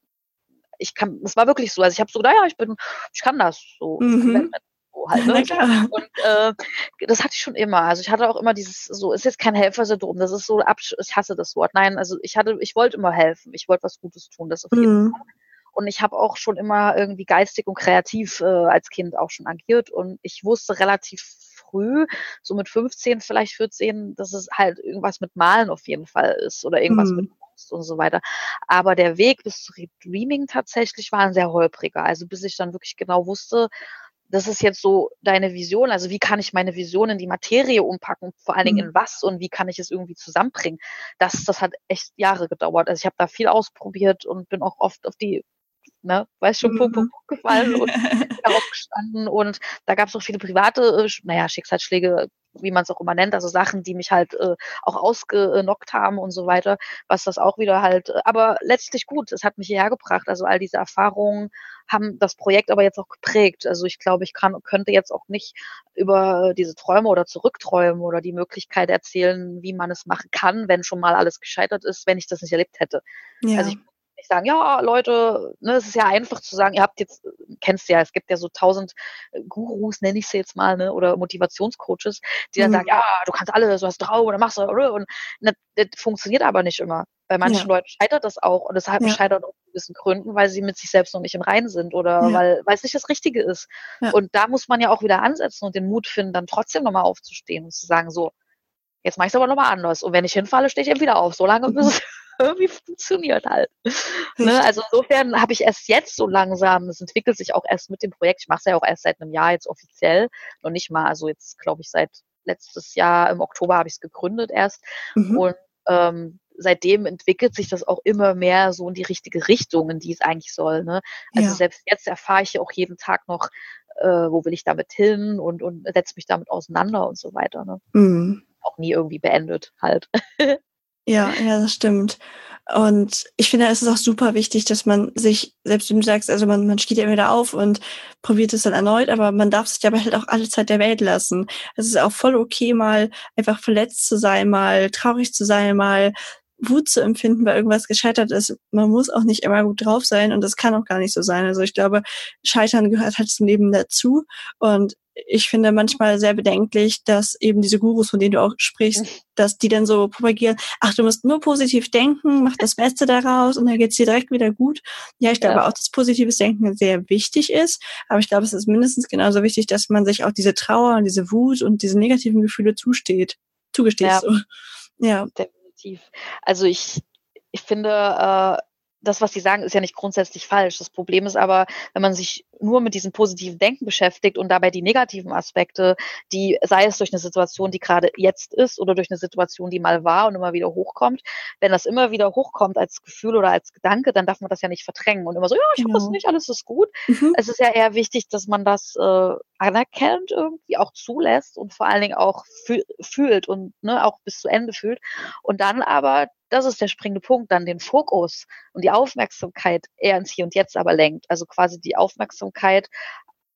ich kann, das war wirklich so. Also ich habe so gedacht, ja, ich bin, ich kann das so. Mhm. Halt, ne? [LAUGHS] Und äh, das hatte ich schon immer. Also ich hatte auch immer dieses, so ist jetzt kein Helfersyndrom, das ist so, ich hasse das Wort. Nein, also ich hatte, ich wollte immer helfen, ich wollte was Gutes tun, das auf jeden mhm. Fall. Und ich habe auch schon immer irgendwie geistig und kreativ äh, als Kind auch schon agiert. Und ich wusste relativ früh, so mit 15, vielleicht 14, dass es halt irgendwas mit Malen auf jeden Fall ist oder irgendwas mhm. mit Kunst und so weiter. Aber der Weg bis zu Dreaming tatsächlich war ein sehr holpriger. Also bis ich dann wirklich genau wusste, das ist jetzt so deine Vision. Also wie kann ich meine Vision in die Materie umpacken? Vor allen Dingen mhm. in was und wie kann ich es irgendwie zusammenbringen? Das, das hat echt Jahre gedauert. Also ich habe da viel ausprobiert und bin auch oft auf die ne, weiß schon, Punkt, Punkt, Punkt gefallen und [LAUGHS] aufgestanden und da gab es auch viele private, äh, naja, Schicksalsschläge, wie man es auch immer nennt, also Sachen, die mich halt äh, auch ausgenockt haben und so weiter, was das auch wieder halt, äh, aber letztlich gut, es hat mich hierher gebracht, also all diese Erfahrungen haben das Projekt aber jetzt auch geprägt, also ich glaube, ich kann, könnte jetzt auch nicht über diese Träume oder zurückträumen oder die Möglichkeit erzählen, wie man es machen kann, wenn schon mal alles gescheitert ist, wenn ich das nicht erlebt hätte. Ja. Also ich nicht sagen, ja, Leute, ne, es ist ja einfach zu sagen, ihr habt jetzt, kennst ja, es gibt ja so tausend äh, Gurus, nenne ich sie jetzt mal, ne, oder Motivationscoaches, die dann mhm. sagen, ja, du kannst alles, du hast drauf oder machst du, und ne, das funktioniert aber nicht immer. Bei manchen ja. Leuten scheitert das auch und deshalb ja. scheitert aus gewissen Gründen, weil sie mit sich selbst noch nicht im Reinen sind oder ja. weil, weil es nicht das Richtige ist. Ja. Und da muss man ja auch wieder ansetzen und den Mut finden, dann trotzdem nochmal aufzustehen und zu sagen, so, jetzt mache ich es aber nochmal anders. Und wenn ich hinfalle, stehe ich eben wieder auf, solange bis es irgendwie funktioniert halt. Ne? Also insofern habe ich erst jetzt so langsam, es entwickelt sich auch erst mit dem Projekt, ich mache es ja auch erst seit einem Jahr jetzt offiziell, noch nicht mal, also jetzt glaube ich seit letztes Jahr im Oktober habe ich es gegründet erst mhm. und ähm, seitdem entwickelt sich das auch immer mehr so in die richtige Richtung, in die es eigentlich soll. Ne? Also ja. selbst jetzt erfahre ich ja auch jeden Tag noch, äh, wo will ich damit hin und, und setze mich damit auseinander und so weiter. Ne? Mhm. Auch nie irgendwie beendet halt. [LAUGHS]
Ja, ja, das stimmt. Und ich finde, es ist auch super wichtig, dass man sich, selbst wenn du sagst, also man, man steht ja wieder auf und probiert es dann erneut, aber man darf sich aber halt auch alle Zeit der Welt lassen. Es ist auch voll okay, mal einfach verletzt zu sein, mal traurig zu sein, mal Wut zu empfinden, weil irgendwas gescheitert ist. Man muss auch nicht immer gut drauf sein und das kann auch gar nicht so sein. Also ich glaube, Scheitern gehört halt zum Leben dazu und ich finde manchmal sehr bedenklich, dass eben diese Gurus, von denen du auch sprichst, dass die dann so propagieren, ach, du musst nur positiv denken, mach das Beste daraus und dann geht's dir direkt wieder gut. Ja, ich glaube ja. auch, dass positives Denken sehr wichtig ist, aber ich glaube, es ist mindestens genauso wichtig, dass man sich auch diese Trauer und diese Wut und diese negativen Gefühle zusteht, zugesteht. Ja. So.
ja definitiv. Also ich, ich finde, äh, das, was Sie sagen, ist ja nicht grundsätzlich falsch. Das Problem ist aber, wenn man sich nur mit diesem positiven Denken beschäftigt und dabei die negativen Aspekte, die, sei es durch eine Situation, die gerade jetzt ist oder durch eine Situation, die mal war und immer wieder hochkommt, wenn das immer wieder hochkommt als Gefühl oder als Gedanke, dann darf man das ja nicht verdrängen und immer so, ja, ich genau. habe das nicht, alles ist gut. Mhm. Es ist ja eher wichtig, dass man das äh, anerkennt, irgendwie auch zulässt und vor allen Dingen auch fühlt und ne, auch bis zu Ende fühlt. Und dann aber das ist der springende Punkt, dann den Fokus und die Aufmerksamkeit eher ins Hier und Jetzt aber lenkt. Also quasi die Aufmerksamkeit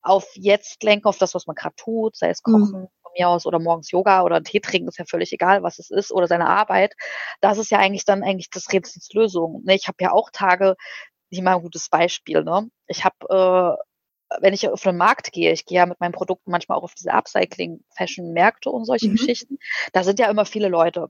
auf jetzt lenken, auf das, was man gerade tut, sei es. Kochen mhm. von mir aus oder morgens Yoga oder Tee trinken, ist ja völlig egal, was es ist, oder seine Arbeit. Das ist ja eigentlich dann eigentlich das Rätsels Lösung. Ne? Ich habe ja auch Tage, ich mal ein gutes Beispiel, ne? Ich habe äh, wenn ich auf den Markt gehe, ich gehe ja mit meinen Produkten manchmal auch auf diese Upcycling-Fashion-Märkte und solche mhm. Geschichten, da sind ja immer viele Leute.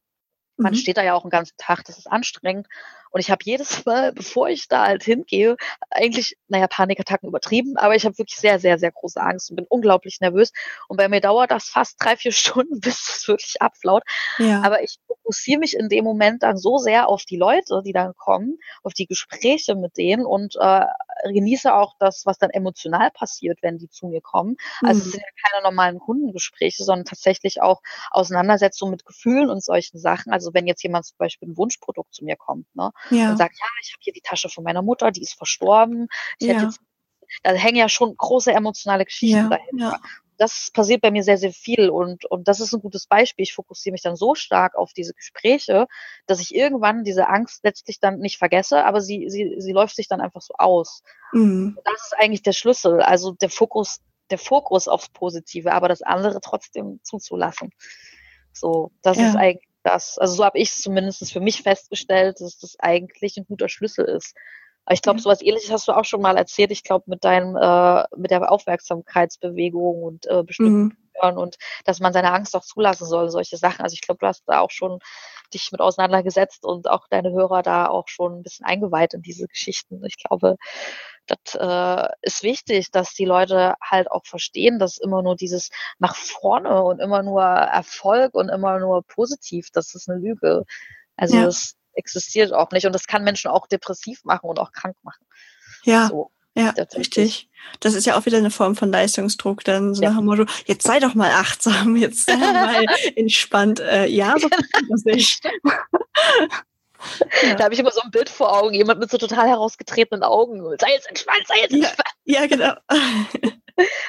Man mhm. steht da ja auch einen ganzen Tag, das ist anstrengend. Und ich habe jedes Mal, bevor ich da halt hingehe, eigentlich, naja, Panikattacken übertrieben, aber ich habe wirklich sehr, sehr, sehr große Angst und bin unglaublich nervös. Und bei mir dauert das fast drei, vier [LAUGHS] Stunden, bis es wirklich abflaut. Ja. Aber ich fokussiere mich in dem Moment dann so sehr auf die Leute, die dann kommen, auf die Gespräche mit denen und äh, genieße auch das, was dann emotional passiert, wenn die zu mir kommen. Mhm. Also es mhm. sind ja keine normalen Kundengespräche, sondern tatsächlich auch Auseinandersetzungen mit Gefühlen und solchen Sachen. Also wenn jetzt jemand zum Beispiel ein Wunschprodukt zu mir kommt, ne? Ja. und sagt, ja, ich habe hier die Tasche von meiner Mutter, die ist verstorben. Ich ja. jetzt, da hängen ja schon große emotionale Geschichten ja. dahinter. Das passiert bei mir sehr, sehr viel und, und das ist ein gutes Beispiel. Ich fokussiere mich dann so stark auf diese Gespräche, dass ich irgendwann diese Angst letztlich dann nicht vergesse, aber sie, sie, sie läuft sich dann einfach so aus. Mhm. Das ist eigentlich der Schlüssel. Also der Fokus, der Fokus aufs Positive, aber das andere trotzdem zuzulassen. So, das ist eigentlich das, also so habe ich es zumindest für mich festgestellt, dass das eigentlich ein guter Schlüssel ist. Aber ich glaube, sowas ähnliches hast du auch schon mal erzählt. Ich glaube, mit deinem, äh, mit der Aufmerksamkeitsbewegung und äh, bestimmten mhm. und dass man seine Angst auch zulassen soll, solche Sachen. Also ich glaube, du hast da auch schon dich mit auseinandergesetzt und auch deine Hörer da auch schon ein bisschen eingeweiht in diese Geschichten. Ich glaube, das äh, ist wichtig, dass die Leute halt auch verstehen, dass immer nur dieses nach vorne und immer nur Erfolg und immer nur positiv, das ist eine Lüge. Also ja. das existiert auch nicht und das kann Menschen auch depressiv machen und auch krank machen.
Ja. So. Ja, richtig. Das ist ja auch wieder eine Form von Leistungsdruck, dann so ja. nach dem Motto, jetzt sei doch mal achtsam, [LAUGHS] jetzt sei mal entspannt. Äh, ja, so [LAUGHS] das nicht.
Ja. Da habe ich immer so ein Bild vor Augen, jemand mit so total herausgetretenen Augen. Sei jetzt entspannt, sei jetzt entspannt.
Ja, genau.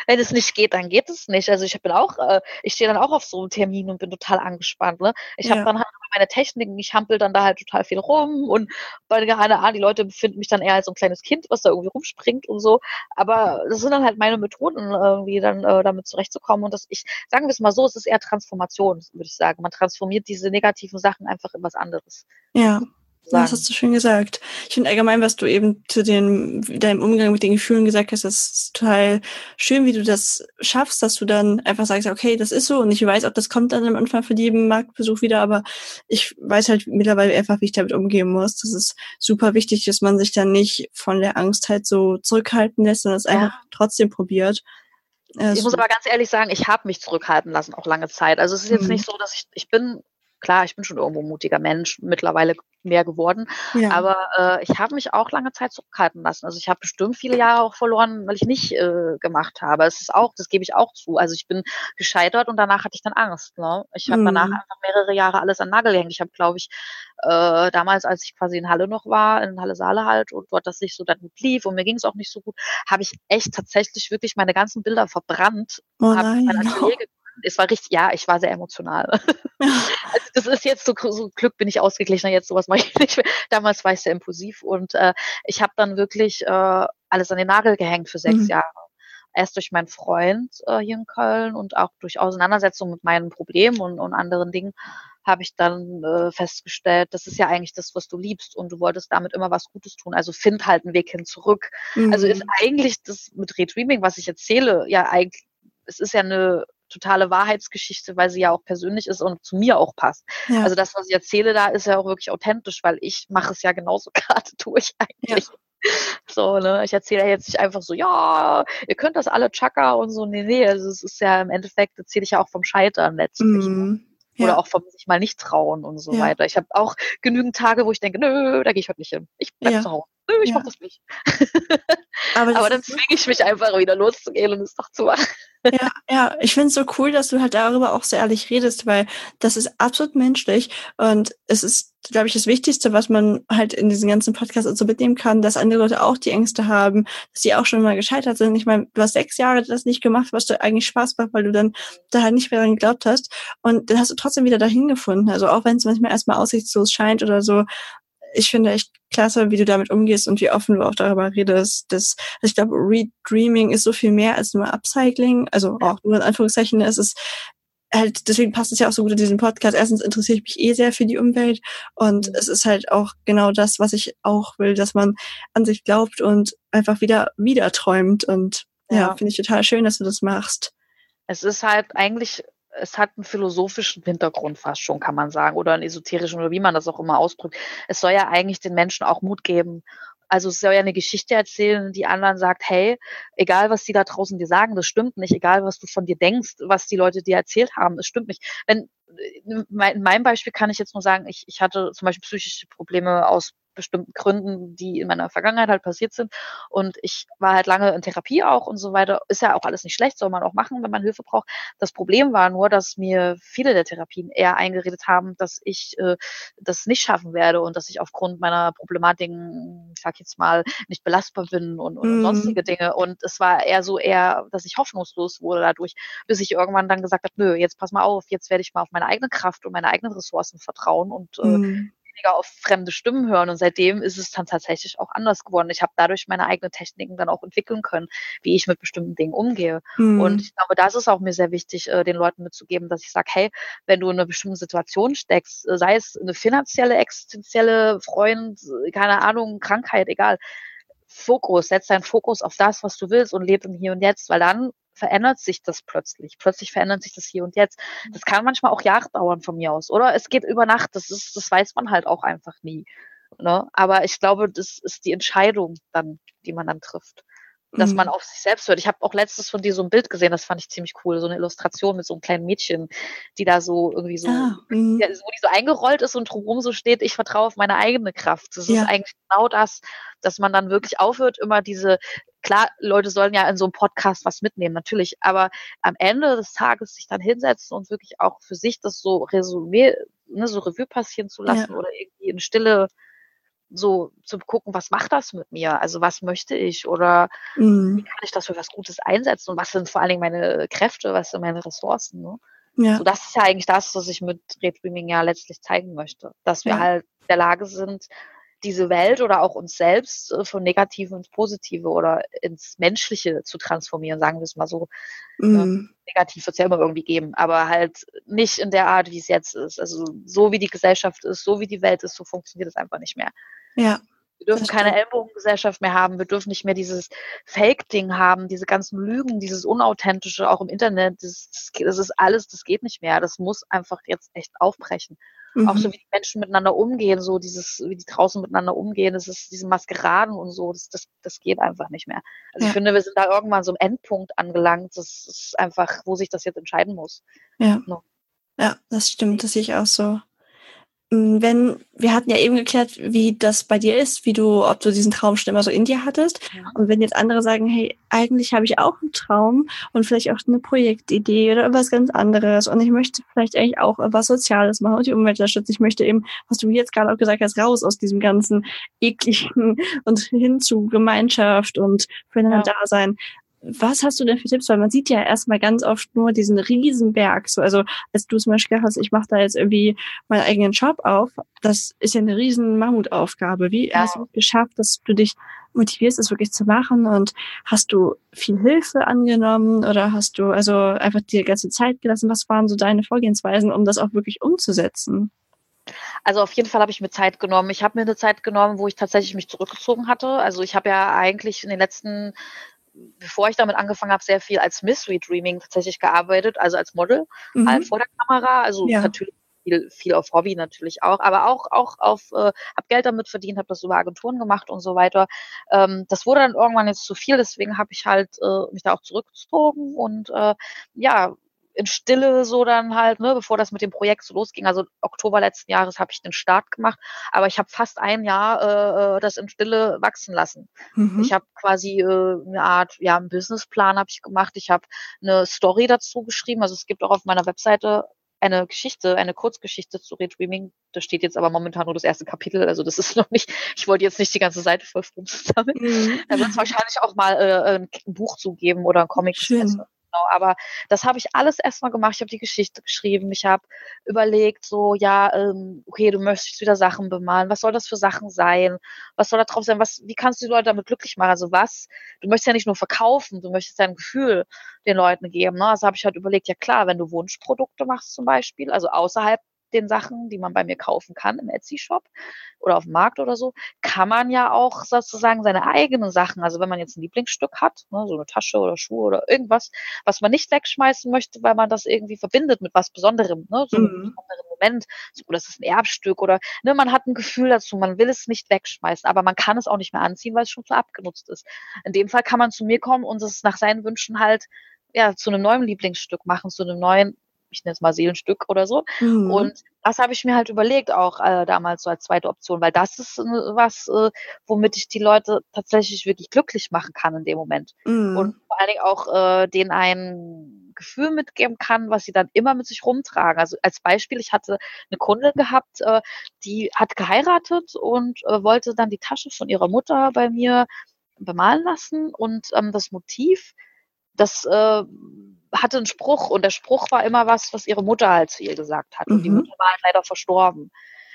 wenn es nicht geht, dann geht es nicht. Also ich bin auch, äh, ich stehe dann auch auf so einem Termin und bin total angespannt. Ne? Ich ja. habe dann halt meine Techniken, ich hampel dann da halt total viel rum und bei keine Ahnung, die Leute befinden mich dann eher als so ein kleines Kind, was da irgendwie rumspringt und so. Aber das sind dann halt meine Methoden, irgendwie dann äh, damit zurechtzukommen. Und das, ich, sagen wir es mal so, es ist eher Transformation, würde ich sagen. Man transformiert diese negativen Sachen einfach in was anderes.
Ja. Sagen. Das hast du schön gesagt. Ich finde allgemein, was du eben zu den, deinem Umgang mit den Gefühlen gesagt hast, das ist total schön, wie du das schaffst, dass du dann einfach sagst, okay, das ist so und ich weiß auch, das kommt dann am Anfang von jedem Marktbesuch wieder, aber ich weiß halt mittlerweile einfach, wie ich damit umgehen muss. Das ist super wichtig, dass man sich dann nicht von der Angst halt so zurückhalten lässt, sondern es ja. einfach trotzdem probiert.
Ich muss aber ganz ehrlich sagen, ich habe mich zurückhalten lassen, auch lange Zeit. Also es ist jetzt mhm. nicht so, dass ich, ich bin klar, ich bin schon irgendwo ein mutiger Mensch, mittlerweile mehr geworden. Ja. Aber äh, ich habe mich auch lange Zeit zurückhalten lassen. Also ich habe bestimmt viele Jahre auch verloren, weil ich nicht äh, gemacht habe. Es ist auch, das gebe ich auch zu. Also ich bin gescheitert und danach hatte ich dann Angst. Ne? Ich habe mhm. danach einfach mehrere Jahre alles an Nagel gehängt. Ich habe, glaube ich, äh, damals, als ich quasi in Halle noch war, in Halle Saale halt, und dort das nicht so dann gut lief und mir ging es auch nicht so gut, habe ich echt tatsächlich wirklich meine ganzen Bilder verbrannt, oh habe mein Atelier es war richtig, ja, ich war sehr emotional. [LAUGHS] also das ist jetzt so, so Glück bin ich ausgeglichener, jetzt sowas mache ich [LAUGHS] nicht mehr. Damals war ich sehr impulsiv und äh, ich habe dann wirklich äh, alles an den Nagel gehängt für sechs mhm. Jahre. Erst durch meinen Freund äh, hier in Köln und auch durch Auseinandersetzung mit meinen Problemen und, und anderen Dingen habe ich dann äh, festgestellt, das ist ja eigentlich das, was du liebst und du wolltest damit immer was Gutes tun. Also find halt einen Weg hin zurück. Mhm. Also ist mhm. eigentlich das mit Redreaming, was ich erzähle, ja eigentlich, es ist ja eine totale Wahrheitsgeschichte, weil sie ja auch persönlich ist und zu mir auch passt. Ja. Also das, was ich erzähle, da ist ja auch wirklich authentisch, weil ich mache es ja genauso [LAUGHS] gerade durch eigentlich. Ja. So, ne, ich erzähle ja jetzt nicht einfach so, ja, ihr könnt das alle Chaka und so, nee, nee, also es ist ja im Endeffekt, erzähle ich ja auch vom Scheitern letztlich. Mm. Ja. Oder auch vom sich mal nicht trauen und so ja. weiter. Ich habe auch genügend Tage, wo ich denke, nö, da gehe ich heute nicht hin. Ich bleib ja. zu Hause. Nö, ich ja. mach das nicht. Aber, Aber dann zwinge ich mich einfach wieder loszugehen und es doch zu machen.
Ja, ja, ich finde es so cool, dass du halt darüber auch so ehrlich redest, weil das ist absolut menschlich und es ist, glaube ich, das Wichtigste, was man halt in diesen ganzen Podcasts so mitnehmen kann, dass andere Leute auch die Ängste haben, dass sie auch schon mal gescheitert sind. Ich meine, du hast sechs Jahre das nicht gemacht, was du eigentlich Spaß macht, weil du dann da halt nicht mehr dran geglaubt hast und dann hast du trotzdem wieder dahin gefunden. Also auch wenn es manchmal erstmal aussichtslos scheint oder so, ich finde echt klasse, wie du damit umgehst und wie offen du auch darüber redest. Das, also ich glaube, Redreaming ist so viel mehr als nur Upcycling. Also auch nur in Anführungszeichen. Es ist halt, deswegen passt es ja auch so gut in diesen Podcast. Erstens interessiere ich mich eh sehr für die Umwelt und mhm. es ist halt auch genau das, was ich auch will, dass man an sich glaubt und einfach wieder, wieder träumt und ja, ja finde ich total schön, dass du das machst.
Es ist halt eigentlich es hat einen philosophischen Hintergrund fast schon, kann man sagen, oder einen esoterischen oder wie man das auch immer ausdrückt. Es soll ja eigentlich den Menschen auch Mut geben. Also es soll ja eine Geschichte erzählen, die anderen sagt, hey, egal was die da draußen dir sagen, das stimmt nicht. Egal was du von dir denkst, was die Leute dir erzählt haben, das stimmt nicht. Wenn in meinem Beispiel kann ich jetzt nur sagen, ich, ich hatte zum Beispiel psychische Probleme aus bestimmten Gründen, die in meiner Vergangenheit halt passiert sind. Und ich war halt lange in Therapie auch und so weiter. Ist ja auch alles nicht schlecht, soll man auch machen, wenn man Hilfe braucht. Das Problem war nur, dass mir viele der Therapien eher eingeredet haben, dass ich äh, das nicht schaffen werde und dass ich aufgrund meiner Problematiken, ich sag jetzt mal, nicht belastbar bin und, und, mhm. sonstige Dinge. Und es war eher so eher, dass ich hoffnungslos wurde dadurch, bis ich irgendwann dann gesagt habe, nö, jetzt pass mal auf, jetzt werde ich mal auf meine eigene Kraft und meine eigenen Ressourcen vertrauen und äh, mhm weniger auf fremde Stimmen hören. Und seitdem ist es dann tatsächlich auch anders geworden. Ich habe dadurch meine eigenen Techniken dann auch entwickeln können, wie ich mit bestimmten Dingen umgehe. Mhm. Und ich glaube, das ist auch mir sehr wichtig, äh, den Leuten mitzugeben, dass ich sage, hey, wenn du in einer bestimmten Situation steckst, äh, sei es eine finanzielle, existenzielle, Freund, keine Ahnung, Krankheit, egal, Fokus, setz deinen Fokus auf das, was du willst und lebe im Hier und Jetzt, weil dann verändert sich das plötzlich. Plötzlich verändert sich das hier und jetzt. Mhm. Das kann manchmal auch Jahre dauern von mir aus, oder? Es geht über Nacht, das ist, das weiß man halt auch einfach nie. Ne? Aber ich glaube, das ist die Entscheidung dann, die man dann trifft dass mhm. man auf sich selbst hört. Ich habe auch letztes von dir so ein Bild gesehen, das fand ich ziemlich cool, so eine Illustration mit so einem kleinen Mädchen, die da so irgendwie so, ah, mhm. ja, wo die so eingerollt ist und drumherum so steht, ich vertraue auf meine eigene Kraft. Das ja. ist eigentlich genau das, dass man dann wirklich aufhört, immer diese, klar, Leute sollen ja in so einem Podcast was mitnehmen, natürlich, aber am Ende des Tages sich dann hinsetzen und wirklich auch für sich das so Resümee, ne, so Revue passieren zu lassen ja. oder irgendwie in Stille so zu gucken, was macht das mit mir? Also was möchte ich oder mhm. wie kann ich das für was Gutes einsetzen und was sind vor allen Dingen meine Kräfte, was sind meine Ressourcen? Ne? Ja. So, das ist ja eigentlich das, was ich mit Redreaming ja letztlich zeigen möchte, dass wir ja. halt in der Lage sind, diese Welt oder auch uns selbst äh, von Negativen ins Positive oder ins Menschliche zu transformieren, sagen wir es mal so. Mm. Negativ wird es ja immer irgendwie geben, aber halt nicht in der Art, wie es jetzt ist. Also so wie die Gesellschaft ist, so wie die Welt ist, so funktioniert es einfach nicht mehr.
Ja.
Wir dürfen keine Ellbogengesellschaft mehr haben. Wir dürfen nicht mehr dieses Fake-Ding haben, diese ganzen Lügen, dieses Unauthentische, auch im Internet. Das, das, ist alles, das geht nicht mehr. Das muss einfach jetzt echt aufbrechen. Mhm. Auch so wie die Menschen miteinander umgehen, so dieses, wie die draußen miteinander umgehen, das ist diese Maskeraden und so, das, das, das geht einfach nicht mehr. Also ja. ich finde, wir sind da irgendwann so am Endpunkt angelangt. Das ist einfach, wo sich das jetzt entscheiden muss.
Ja. No. Ja, das stimmt, das sehe ich auch so. Mm, wenn, wir hatten ja eben geklärt, wie das bei dir ist, wie du, ob du diesen Traum schon immer so in dir hattest. Ja. Und wenn jetzt andere sagen, hey, eigentlich habe ich auch einen Traum und vielleicht auch eine Projektidee oder was ganz anderes und ich möchte vielleicht eigentlich auch was Soziales machen und die Umwelt schützen. Ich möchte eben, was du jetzt gerade auch gesagt hast, raus aus diesem ganzen ekligen [LAUGHS] und hin zu Gemeinschaft und füreinander ja. da sein was hast du denn für Tipps? Weil man sieht ja erstmal ganz oft nur diesen Riesenberg. So, also als du zum Beispiel gesagt hast, ich mache da jetzt irgendwie meinen eigenen Shop auf, das ist ja eine riesen Mammutaufgabe. Wie ja. hast du es geschafft, dass du dich motivierst, es wirklich zu machen? Und hast du viel Hilfe angenommen oder hast du also einfach die ganze Zeit gelassen? Was waren so deine Vorgehensweisen, um das auch wirklich umzusetzen?
Also auf jeden Fall habe ich mir Zeit genommen. Ich habe mir eine Zeit genommen, wo ich tatsächlich mich zurückgezogen hatte. Also ich habe ja eigentlich in den letzten bevor ich damit angefangen habe, sehr viel als Mystery Dreaming tatsächlich gearbeitet, also als Model mhm. halt vor der Kamera. Also ja. natürlich viel, viel auf Hobby natürlich auch, aber auch auch auf, äh, habe Geld damit verdient, habe das über Agenturen gemacht und so weiter. Ähm, das wurde dann irgendwann jetzt zu viel, deswegen habe ich halt äh, mich da auch zurückgezogen und äh, ja in Stille so dann halt, ne, bevor das mit dem Projekt so losging. Also Oktober letzten Jahres habe ich den Start gemacht, aber ich habe fast ein Jahr äh, äh das in Stille wachsen lassen. Mhm. Ich habe quasi äh, eine Art, ja, einen Businessplan habe ich gemacht. Ich habe eine Story dazu geschrieben. Also es gibt auch auf meiner Webseite eine Geschichte, eine Kurzgeschichte zu Redreaming. Da steht jetzt aber momentan nur das erste Kapitel, also das ist [LAUGHS] noch nicht, ich wollte jetzt nicht die ganze Seite voll [LAUGHS] damit. Mhm. Da wird es wahrscheinlich auch mal äh, ein Buch zugeben oder ein Comic.
Schön
genau. Aber das habe ich alles erstmal gemacht. Ich habe die Geschichte geschrieben. Ich habe überlegt, so, ja, ähm, okay, du möchtest wieder Sachen bemalen. Was soll das für Sachen sein? Was soll da drauf sein? Was, wie kannst du die Leute damit glücklich machen? Also was? Du möchtest ja nicht nur verkaufen, du möchtest ja ein Gefühl den Leuten geben. Ne? Also habe ich halt überlegt, ja klar, wenn du Wunschprodukte machst zum Beispiel, also außerhalb den Sachen, die man bei mir kaufen kann im Etsy-Shop oder auf dem Markt oder so, kann man ja auch sozusagen seine eigenen Sachen, also wenn man jetzt ein Lieblingsstück hat, ne, so eine Tasche oder Schuhe oder irgendwas, was man nicht wegschmeißen möchte, weil man das irgendwie verbindet mit was Besonderem, ne, so mhm. einem besonderen Moment, so, das ist ein Erbstück oder ne, man hat ein Gefühl dazu, man will es nicht wegschmeißen, aber man kann es auch nicht mehr anziehen, weil es schon zu abgenutzt ist. In dem Fall kann man zu mir kommen und es nach seinen Wünschen halt ja, zu einem neuen Lieblingsstück machen, zu einem neuen ich nenne es mal Seelenstück oder so. Mhm. Und das habe ich mir halt überlegt, auch äh, damals so als zweite Option, weil das ist äh, was, äh, womit ich die Leute tatsächlich wirklich glücklich machen kann in dem Moment. Mhm. Und vor allen Dingen auch äh, denen ein Gefühl mitgeben kann, was sie dann immer mit sich rumtragen. Also als Beispiel, ich hatte eine Kundin gehabt, äh, die hat geheiratet und äh, wollte dann die Tasche von ihrer Mutter bei mir bemalen lassen und ähm, das Motiv, das äh, hatte einen Spruch und der Spruch war immer was, was ihre Mutter halt zu ihr gesagt hat. Und die mhm. Mutter war halt leider verstorben.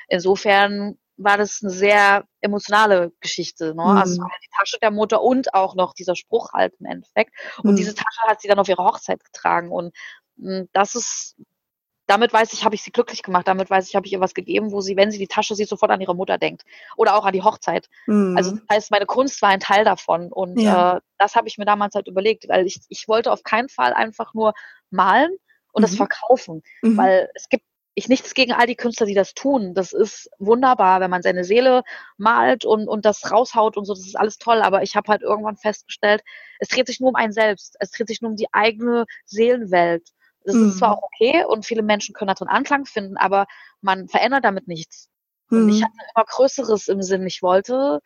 Insofern war das eine sehr emotionale Geschichte. Ne? Also mhm. Also die Tasche der Mutter und auch noch dieser Spruch halt im Endeffekt. Und mhm. diese Tasche hat sie dann auf ihre Hochzeit getragen. Und mh, hm, das ist damit weiß ich, habe ich sie glücklich gemacht. Damit weiß ich, habe ich ihr was gegeben, wo sie, wenn sie die Tasche sieht, sofort an ihre Mutter denkt. Oder auch an die Hochzeit. Mhm. Also das heißt, meine Kunst war ein Teil davon. Und ja. äh, das habe ich mir damals halt überlegt, weil ich, ich wollte auf keinen Fall einfach nur malen und mhm. das verkaufen. Mhm. Weil es gibt ich nichts gegen all die Künstler, die das tun. Das ist wunderbar, wenn man seine Seele malt und, und das raushaut und so, das ist alles toll. Aber ich habe halt irgendwann festgestellt, es dreht sich nur um einen selbst. Es dreht sich nur um die eigene Seelenwelt. Das mhm. ist zwar auch okay und viele Menschen können darin Anklang finden, aber man verändert damit nichts. Mhm. Und ich mhm. hatte immer Größeres im Sinn. Ich wollte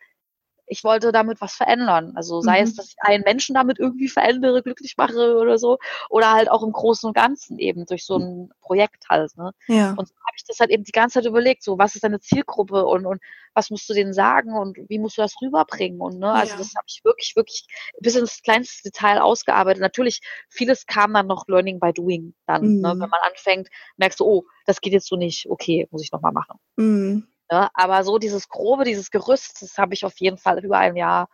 ich wollte damit was verändern. Also sei mhm. es, dass ich einen Menschen damit irgendwie verändere, glücklich mache oder so, oder halt auch im Großen und Ganzen eben durch so ein Projekt halt. Ne? Ja. Und so habe ich das halt eben die ganze Zeit überlegt, so was ist deine Zielgruppe und, und was musst du denen sagen und wie musst du das rüberbringen und ne, also ja. das habe ich wirklich, wirklich bis ins kleinste Detail ausgearbeitet. Natürlich, vieles kam dann noch Learning by Doing dann, mhm. ne? wenn man anfängt, merkst du, oh, das geht jetzt so nicht, okay, muss ich nochmal machen. Mhm. Ne? Aber so dieses Grobe, dieses Gerüst, das habe ich auf jeden Fall über ein Jahr.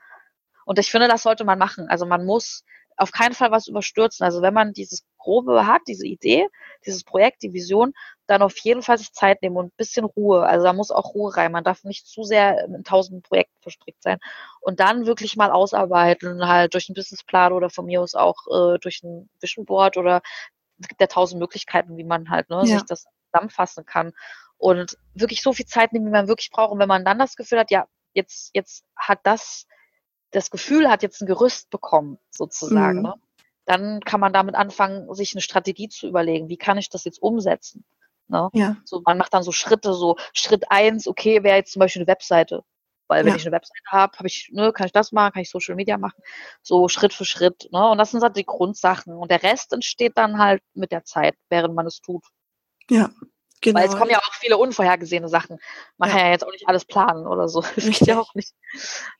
Und ich finde, das sollte man machen. Also man muss auf keinen Fall was überstürzen. Also wenn man dieses Grobe hat, diese Idee, dieses Projekt, die Vision, dann auf jeden Fall sich Zeit nehmen und ein bisschen Ruhe. Also da muss auch Ruhe rein. Man darf nicht zu sehr in tausend Projekten verstrickt sein. Und dann wirklich mal ausarbeiten, halt durch einen Businessplan oder von mir aus auch äh, durch ein Vision Board oder es gibt ja tausend Möglichkeiten, wie man halt ne, ja. sich das zusammenfassen kann und wirklich so viel Zeit nehmen, wie man wirklich braucht. Und wenn man dann das Gefühl hat, ja, jetzt, jetzt hat das, das Gefühl hat jetzt ein Gerüst bekommen, sozusagen, mhm. ne? dann kann man damit anfangen, sich eine Strategie zu überlegen. Wie kann ich das jetzt umsetzen? Ne? Ja. So, man macht dann so Schritte, so Schritt eins, okay, wäre jetzt zum Beispiel eine Webseite. Weil wenn ja. ich eine Webseite habe, habe ich, ne, kann ich das machen, kann ich Social Media machen, so Schritt für Schritt. Ne? Und das sind halt die Grundsachen. Und der Rest entsteht dann halt mit der Zeit, während man es tut.
Ja,
Genau. Weil es kommen ja auch viele unvorhergesehene Sachen. Man ja. kann ja jetzt auch nicht alles planen oder so. [LAUGHS] Das geht ja auch nicht.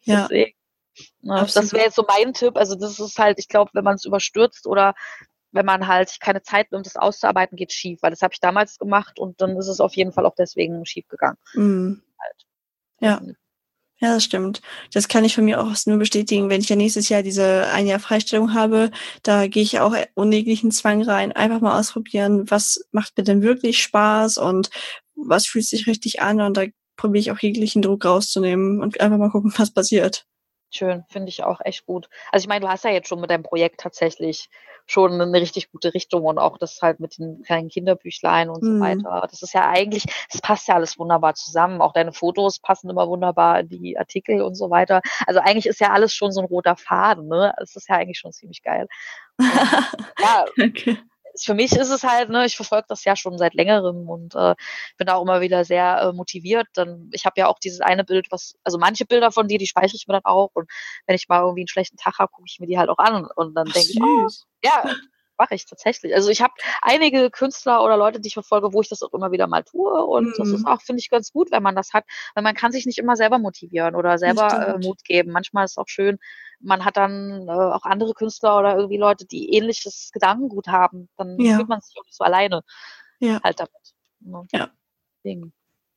Ja. Deswegen, ne, das wäre jetzt so mein Tipp. Also das ist halt, ich glaube, wenn man es überstürzt oder wenn man halt keine Zeit nimmt, das auszuarbeiten, geht schief. Weil das habe ich damals gemacht und dann ist es auf jeden Fall auch deswegen schief gegangen.
Mhm. Halt. Ja. Ja, das stimmt. Das kann ich von mir auch nur bestätigen. Wenn ich ja nächstes Jahr diese ein Jahr Freistellung habe, da gehe ich auch ohne jeglichen Zwang rein. Einfach mal ausprobieren, was macht mir denn wirklich Spaß und was fühlt sich richtig an. Und da probiere ich auch jeglichen Druck rauszunehmen und einfach mal gucken, [LAUGHS] was passiert.
Schön, finde ich auch echt gut. Also ich meine, du hast ja jetzt schon mit deinem Projekt tatsächlich schon eine richtig gute Richtung und auch das halt mit den kleinen Kinderbüchlein und mhm. so weiter. Das ist ja eigentlich, das passt ja alles wunderbar zusammen. Auch deine Fotos passen immer wunderbar in die Artikel und so weiter. Also eigentlich ist ja alles schon so ein roter Faden, ne? Es ist ja eigentlich schon ziemlich geil. Und, [LAUGHS] ja, okay für mich ist es halt, ne, ich verfolge das ja schon seit längerem und äh, bin auch immer wieder sehr äh, motiviert. Dann, ich habe ja auch dieses eine Bild, was, also manche Bilder von dir, die speichere ich mir dann auch und wenn ich mal irgendwie einen schlechten Tag habe, gucke ich mir die halt auch an und dann denke ich, oh, ja, mache ich tatsächlich. Also ich habe einige Künstler oder Leute, die ich verfolge, wo ich das auch immer wieder mal tue und mhm. das ist auch, finde ich, ganz gut, wenn man das hat, weil man kann sich nicht immer selber motivieren oder selber äh, Mut geben. Manchmal ist es auch schön, man hat dann äh, auch andere Künstler oder irgendwie Leute, die ähnliches Gedankengut haben, dann ja. fühlt man sich auch nicht so alleine ja. halt damit.
Ne? Ja. Deswegen.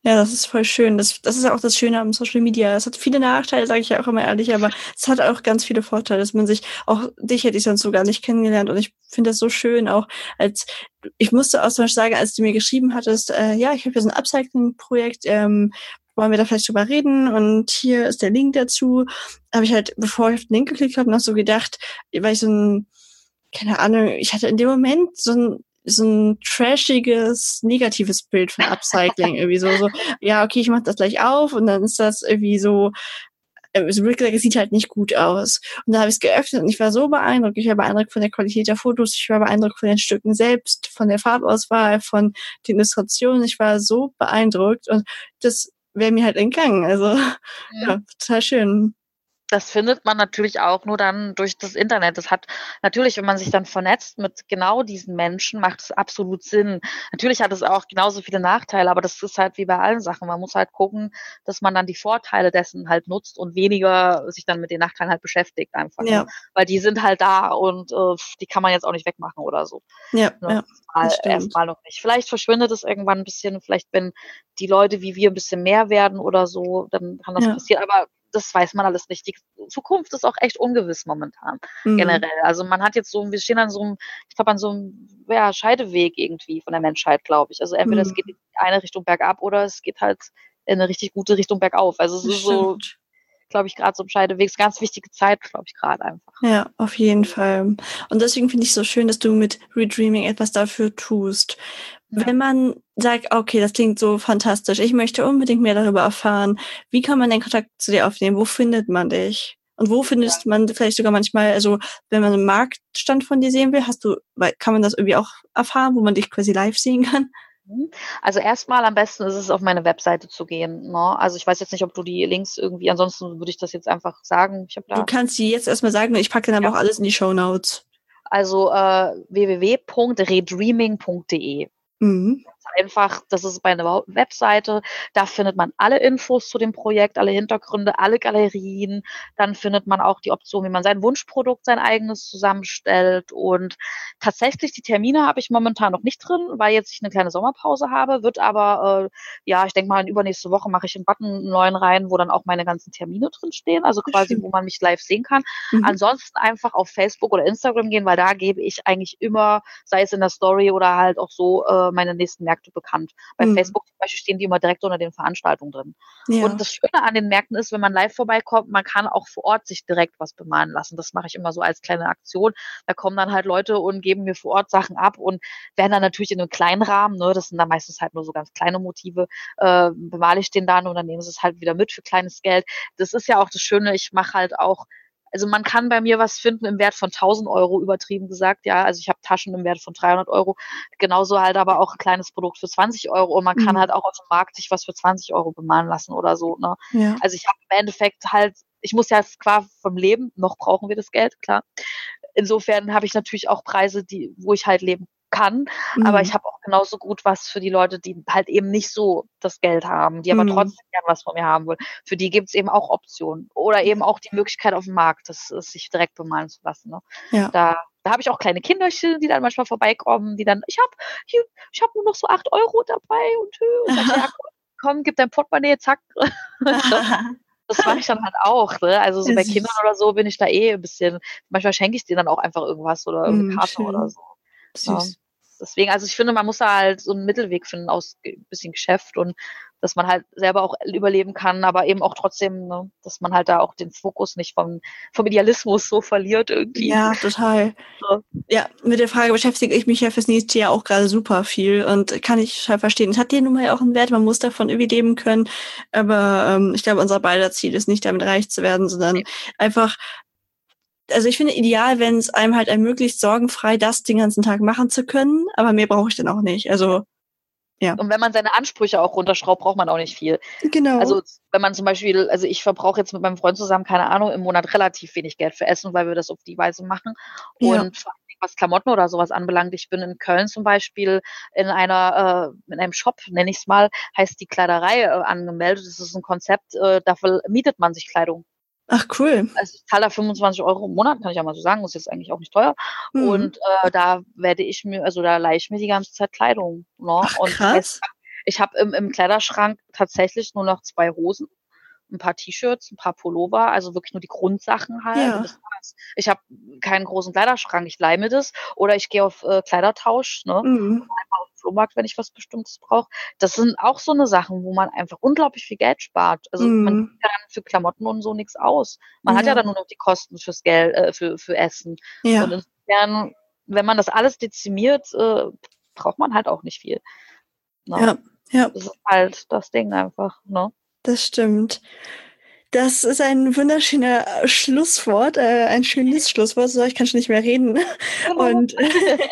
Ja, das ist voll schön. Das, das ist auch das Schöne am Social Media. Es hat viele Nachteile, sage ich ja auch immer ehrlich, aber es hat auch ganz viele Vorteile, dass man sich, auch dich hätte ich sonst so gar nicht kennengelernt und ich finde das so schön, auch als, ich musste auch zum Beispiel sagen, als du mir geschrieben hattest, äh, ja, ich habe hier so ein Upcycling-Projekt, ähm, wollen wir da vielleicht drüber reden und hier ist der Link dazu. Habe ich halt, bevor ich auf den Link geklickt habe, noch so gedacht, weil ich so ein, keine Ahnung, ich hatte in dem Moment so ein so ein trashiges, negatives Bild von Upcycling. [LAUGHS] irgendwie so, so, ja, okay, ich mach das gleich auf und dann ist das irgendwie so, äh, so wirklich, es sieht halt nicht gut aus. Und dann habe ich es geöffnet und ich war so beeindruckt. Ich war beeindruckt von der Qualität der Fotos, ich war beeindruckt von den Stücken selbst, von der Farbauswahl, von den Illustrationen. Ich war so beeindruckt und das wäre mir halt entgangen. Also [LAUGHS] ja, ja total schön
das findet man natürlich auch nur dann durch das Internet. Das hat natürlich, wenn man sich dann vernetzt mit genau diesen Menschen, macht es absolut Sinn. Natürlich hat es auch genauso viele Nachteile, aber das ist halt wie bei allen Sachen. Man muss halt gucken, dass man dann die Vorteile dessen halt nutzt und weniger sich dann mit den Nachteilen halt beschäftigt einfach. Ja. Weil die sind halt da und äh, die kann man jetzt auch nicht wegmachen oder so.
Ja, ne? ja
erstmal noch nicht. Vielleicht verschwindet es irgendwann ein bisschen, vielleicht wenn die Leute wie wir ein bisschen mehr werden oder so, dann kann das ja. passieren. Aber das weiß man alles nicht. Die Zukunft ist auch echt ungewiss momentan, mhm. generell. Also man hat jetzt so, wir stehen an so einem, ich glaube, an so einem ja, Scheideweg irgendwie von der Menschheit, glaube ich. Also entweder mhm. es geht in eine Richtung bergab oder es geht halt in eine richtig gute Richtung bergauf. Also es ist so, glaube ich, gerade so im Scheideweg. Ist ganz wichtige Zeit, glaube ich, gerade einfach.
Ja, auf jeden Fall. Und deswegen finde ich es so schön, dass du mit Redreaming etwas dafür tust. Wenn man sagt, okay, das klingt so fantastisch, ich möchte unbedingt mehr darüber erfahren, wie kann man den Kontakt zu dir aufnehmen? Wo findet man dich? Und wo findest ja. man vielleicht sogar manchmal, also wenn man einen Marktstand von dir sehen will, hast du, kann man das irgendwie auch erfahren, wo man dich quasi live sehen kann?
Mhm. Also erstmal am besten ist es, auf meine Webseite zu gehen. Ne? Also ich weiß jetzt nicht, ob du die Links irgendwie, ansonsten würde ich das jetzt einfach sagen.
Du kannst die jetzt erstmal sagen, ich packe dann aber ja. auch alles in die Show Notes.
Also äh, www.redreaming.de. Mhm einfach, das ist meine Webseite, da findet man alle Infos zu dem Projekt, alle Hintergründe, alle Galerien. Dann findet man auch die Option, wie man sein Wunschprodukt, sein eigenes zusammenstellt. Und tatsächlich, die Termine habe ich momentan noch nicht drin, weil jetzt ich eine kleine Sommerpause habe, wird aber, äh, ja, ich denke mal, in übernächste Woche mache ich einen Button einen neuen rein, wo dann auch meine ganzen Termine drin stehen, also quasi, wo man mich live sehen kann. Mhm. Ansonsten einfach auf Facebook oder Instagram gehen, weil da gebe ich eigentlich immer, sei es in der Story oder halt auch so, äh, meine nächsten Märkte bekannt. Bei mhm. Facebook zum Beispiel stehen die immer direkt unter den Veranstaltungen drin. Ja. Und das Schöne an den Märkten ist, wenn man live vorbeikommt, man kann auch vor Ort sich direkt was bemalen lassen. Das mache ich immer so als kleine Aktion. Da kommen dann halt Leute und geben mir vor Ort Sachen ab und werden dann natürlich in einem kleinen Rahmen, ne, das sind dann meistens halt nur so ganz kleine Motive, äh, bemale ich den dann und dann nehmen sie es halt wieder mit für kleines Geld. Das ist ja auch das Schöne, ich mache halt auch also man kann bei mir was finden im Wert von 1000 Euro, übertrieben gesagt. Ja, also ich habe Taschen im Wert von 300 Euro. Genauso halt aber auch ein kleines Produkt für 20 Euro. Und man kann mhm. halt auch auf dem Markt sich was für 20 Euro bemalen lassen oder so. Ne? Ja. Also ich habe im Endeffekt halt, ich muss ja quasi vom Leben, noch brauchen wir das Geld, klar. Insofern habe ich natürlich auch Preise, die, wo ich halt leben kann. Mhm. Aber ich habe auch genauso gut was für die Leute, die halt eben nicht so das Geld haben, die aber mhm. trotzdem gern was von mir haben wollen. Für die gibt es eben auch Optionen. Oder eben auch die Möglichkeit auf dem Markt, das, das sich direkt bemalen zu lassen. Ne? Ja. Da, da habe ich auch kleine Kinderchen, die dann manchmal vorbeikommen, die dann, ich habe ich hab nur noch so acht Euro dabei und, und dann, ja, [LAUGHS] komm, gib dein Portemonnaie, zack. [LAUGHS] das mache ich dann halt auch. Ne? Also so bei Kindern oder so bin ich da eh ein bisschen, manchmal schenke ich denen dann auch einfach irgendwas oder eine mm, Karte schön. oder so. Süß deswegen, also ich finde, man muss da halt so einen Mittelweg finden aus ein bisschen Geschäft und dass man halt selber auch überleben kann, aber eben auch trotzdem, ne, dass man halt da auch den Fokus nicht vom, vom Idealismus so verliert irgendwie.
Ja, total. [LAUGHS] So. Ja, mit der Frage beschäftige ich mich ja fürs nächste Jahr auch gerade super viel und kann ich total verstehen. Es hat dir nun mal ja auch einen Wert, man muss davon irgendwie leben können, aber ähm, ich glaube, unser beider Ziel ist nicht damit reich zu werden, sondern nee. einfach also ich finde ideal, wenn es einem halt ermöglicht, sorgenfrei das den ganzen Tag machen zu können, aber mehr brauche ich dann auch nicht. Also ja.
Und wenn man seine Ansprüche auch runterschraubt, braucht man auch nicht viel.
Genau.
Also wenn man zum Beispiel, also ich verbrauche jetzt mit meinem Freund zusammen, keine Ahnung, im Monat relativ wenig Geld für Essen, weil wir das auf die Weise machen. Und ja. was Klamotten oder sowas anbelangt, ich bin in Köln zum Beispiel in einer, äh, in einem Shop, nenne ich es mal, heißt die Kleiderei äh, angemeldet. Das ist ein Konzept, äh, dafür mietet man sich Kleidung.
Ach cool.
Also ich zahle da 25 Euro im Monat, kann ich ja mal so sagen, ist jetzt eigentlich auch nicht teuer. Mhm. Und äh, da werde ich mir, also da leihe ich mir die ganze Zeit Kleidung. Ne?
Ach, und krass.
ich habe im, im Kleiderschrank tatsächlich nur noch zwei Hosen, ein paar T-Shirts, ein paar Pullover, also wirklich nur die Grundsachen halt. Ja. Ich habe keinen großen Kleiderschrank, ich leihe mir das oder ich gehe auf äh, Kleidertausch, ne? Mhm. Flohmarkt, wenn ich was Bestimmtes brauche. Das sind auch so eine Sachen, wo man einfach unglaublich viel Geld spart. Also mm. man gibt ja dann für Klamotten und so nichts aus. Man ja. hat ja dann nur noch die Kosten fürs Geld, äh, für, für Essen. Ja. Und insofern, wenn man das alles dezimiert, äh, braucht man halt auch nicht viel.
Ne? Ja, ja.
Das ist halt das Ding einfach, ne?
Das stimmt. Das ist ein wunderschöner Schlusswort, äh, ein schönes Schlusswort. So, ich kann schon nicht mehr reden. Genau. Und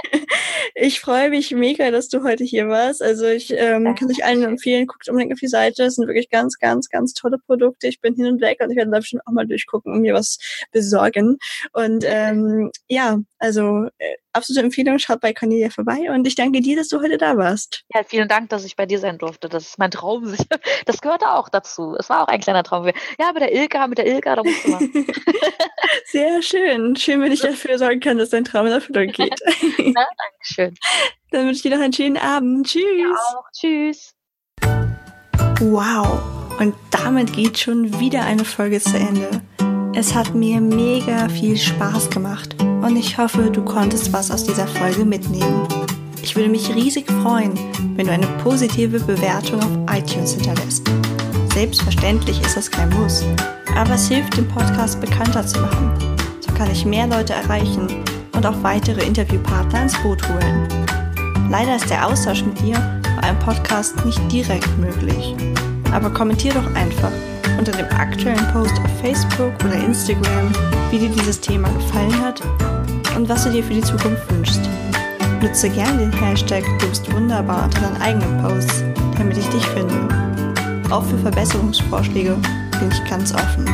[LAUGHS] ich freue mich mega, dass du heute hier warst. Also ich ähm, kann euch allen empfehlen, guckt unbedingt auf die Seite. Es sind wirklich ganz, ganz, ganz tolle Produkte. Ich bin hin und weg und ich werde da bestimmt auch mal durchgucken und mir was besorgen. Und ähm, ja, also äh, absolute Empfehlung, schaut bei Cornelia vorbei und ich danke dir, dass du heute da warst.
Ja, vielen Dank, dass ich bei dir sein durfte. Das ist mein Traum. [LAUGHS] Das gehörte auch dazu. Es war auch ein kleiner Traum. Ja, mit der Ilka, mit der Ilka, da musst du mal. [LAUGHS]
Sehr schön. Schön, wenn ich dafür sorgen kann, dass dein Traum in Erfüllung geht. [LAUGHS]
Na, Dankeschön.
Dann wünsche ich dir noch einen schönen Abend. Tschüss. Ja,
auch. Tschüss.
Wow. Und damit geht schon wieder eine Folge zu Ende. Es hat mir mega viel Spaß gemacht und ich hoffe, du konntest was aus dieser Folge mitnehmen. Ich würde mich riesig freuen, wenn du eine positive Bewertung auf iTunes hinterlässt. Selbstverständlich ist das kein Muss, aber es hilft, den Podcast bekannter zu machen. So kann ich mehr Leute erreichen und auch weitere Interviewpartner ins Boot holen. Leider ist der Austausch mit dir bei einem Podcast nicht direkt möglich. Aber kommentier doch einfach unter dem aktuellen Post auf Facebook oder Instagram, wie dir dieses Thema gefallen hat und was du dir für die Zukunft wünschst. Nutze gerne den Hashtag Du bist wunderbar unter deinen eigenen Posts, damit ich dich finde. Auch für Verbesserungsvorschläge bin ich ganz offen.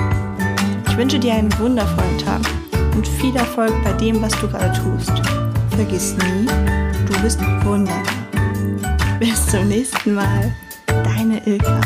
Ich wünsche dir einen wundervollen Tag und viel Erfolg bei dem, was du gerade tust. Vergiss nie, du bist wunderbar. Bis zum nächsten Mal, deine Ilka.